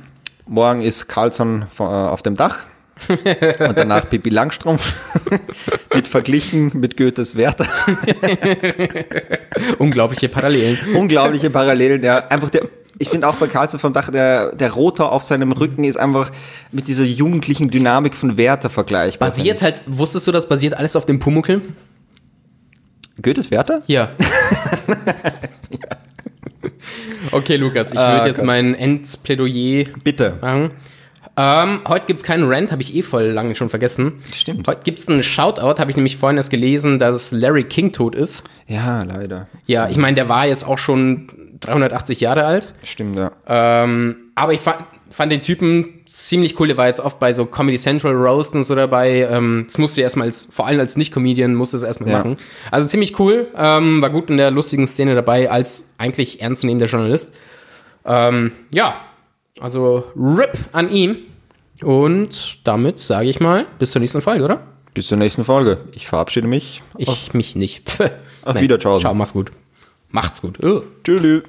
Morgen ist Carlson äh, auf dem Dach. Und danach Pippi Langstrumpf wird verglichen mit Goethes Werther. Unglaubliche Parallelen. Unglaubliche Parallelen, ja. Einfach der, ich finde auch bei Karlsson vom Dach, der, der Rotor auf seinem Rücken ist einfach mit dieser jugendlichen Dynamik von Werther vergleichbar. Basiert halt, wusstest du, das basiert alles auf dem Pumuckl? Goethes Werther? Ja. ja. Okay, Lukas, ich würde ah, jetzt Gott. mein Endplädoyer Bitte. machen. Ähm, heute gibt es keinen Rant, habe ich eh voll lange schon vergessen. Stimmt. Heute gibt es einen Shoutout, habe ich nämlich vorhin erst gelesen, dass Larry King tot ist. Ja, leider. Ja, ich meine, der war jetzt auch schon 380 Jahre alt. Stimmt, ja. Ähm, aber ich fand, fand den Typen ziemlich cool. Der war jetzt oft bei so Comedy Central Roast und so dabei. Ähm, das musste erstmal als, vor allem als Nicht-Comedian, musste es erstmal ja. machen. Also ziemlich cool. Ähm, war gut in der lustigen Szene dabei, als eigentlich ernstzunehmender Journalist. Ähm, ja, also RIP an ihm. Und damit sage ich mal, bis zur nächsten Folge, oder? Bis zur nächsten Folge. Ich verabschiede mich. Ich mich nicht. Auf nee. Wiederschauen. Ciao, mach's gut. Macht's gut. Oh. Tschüss.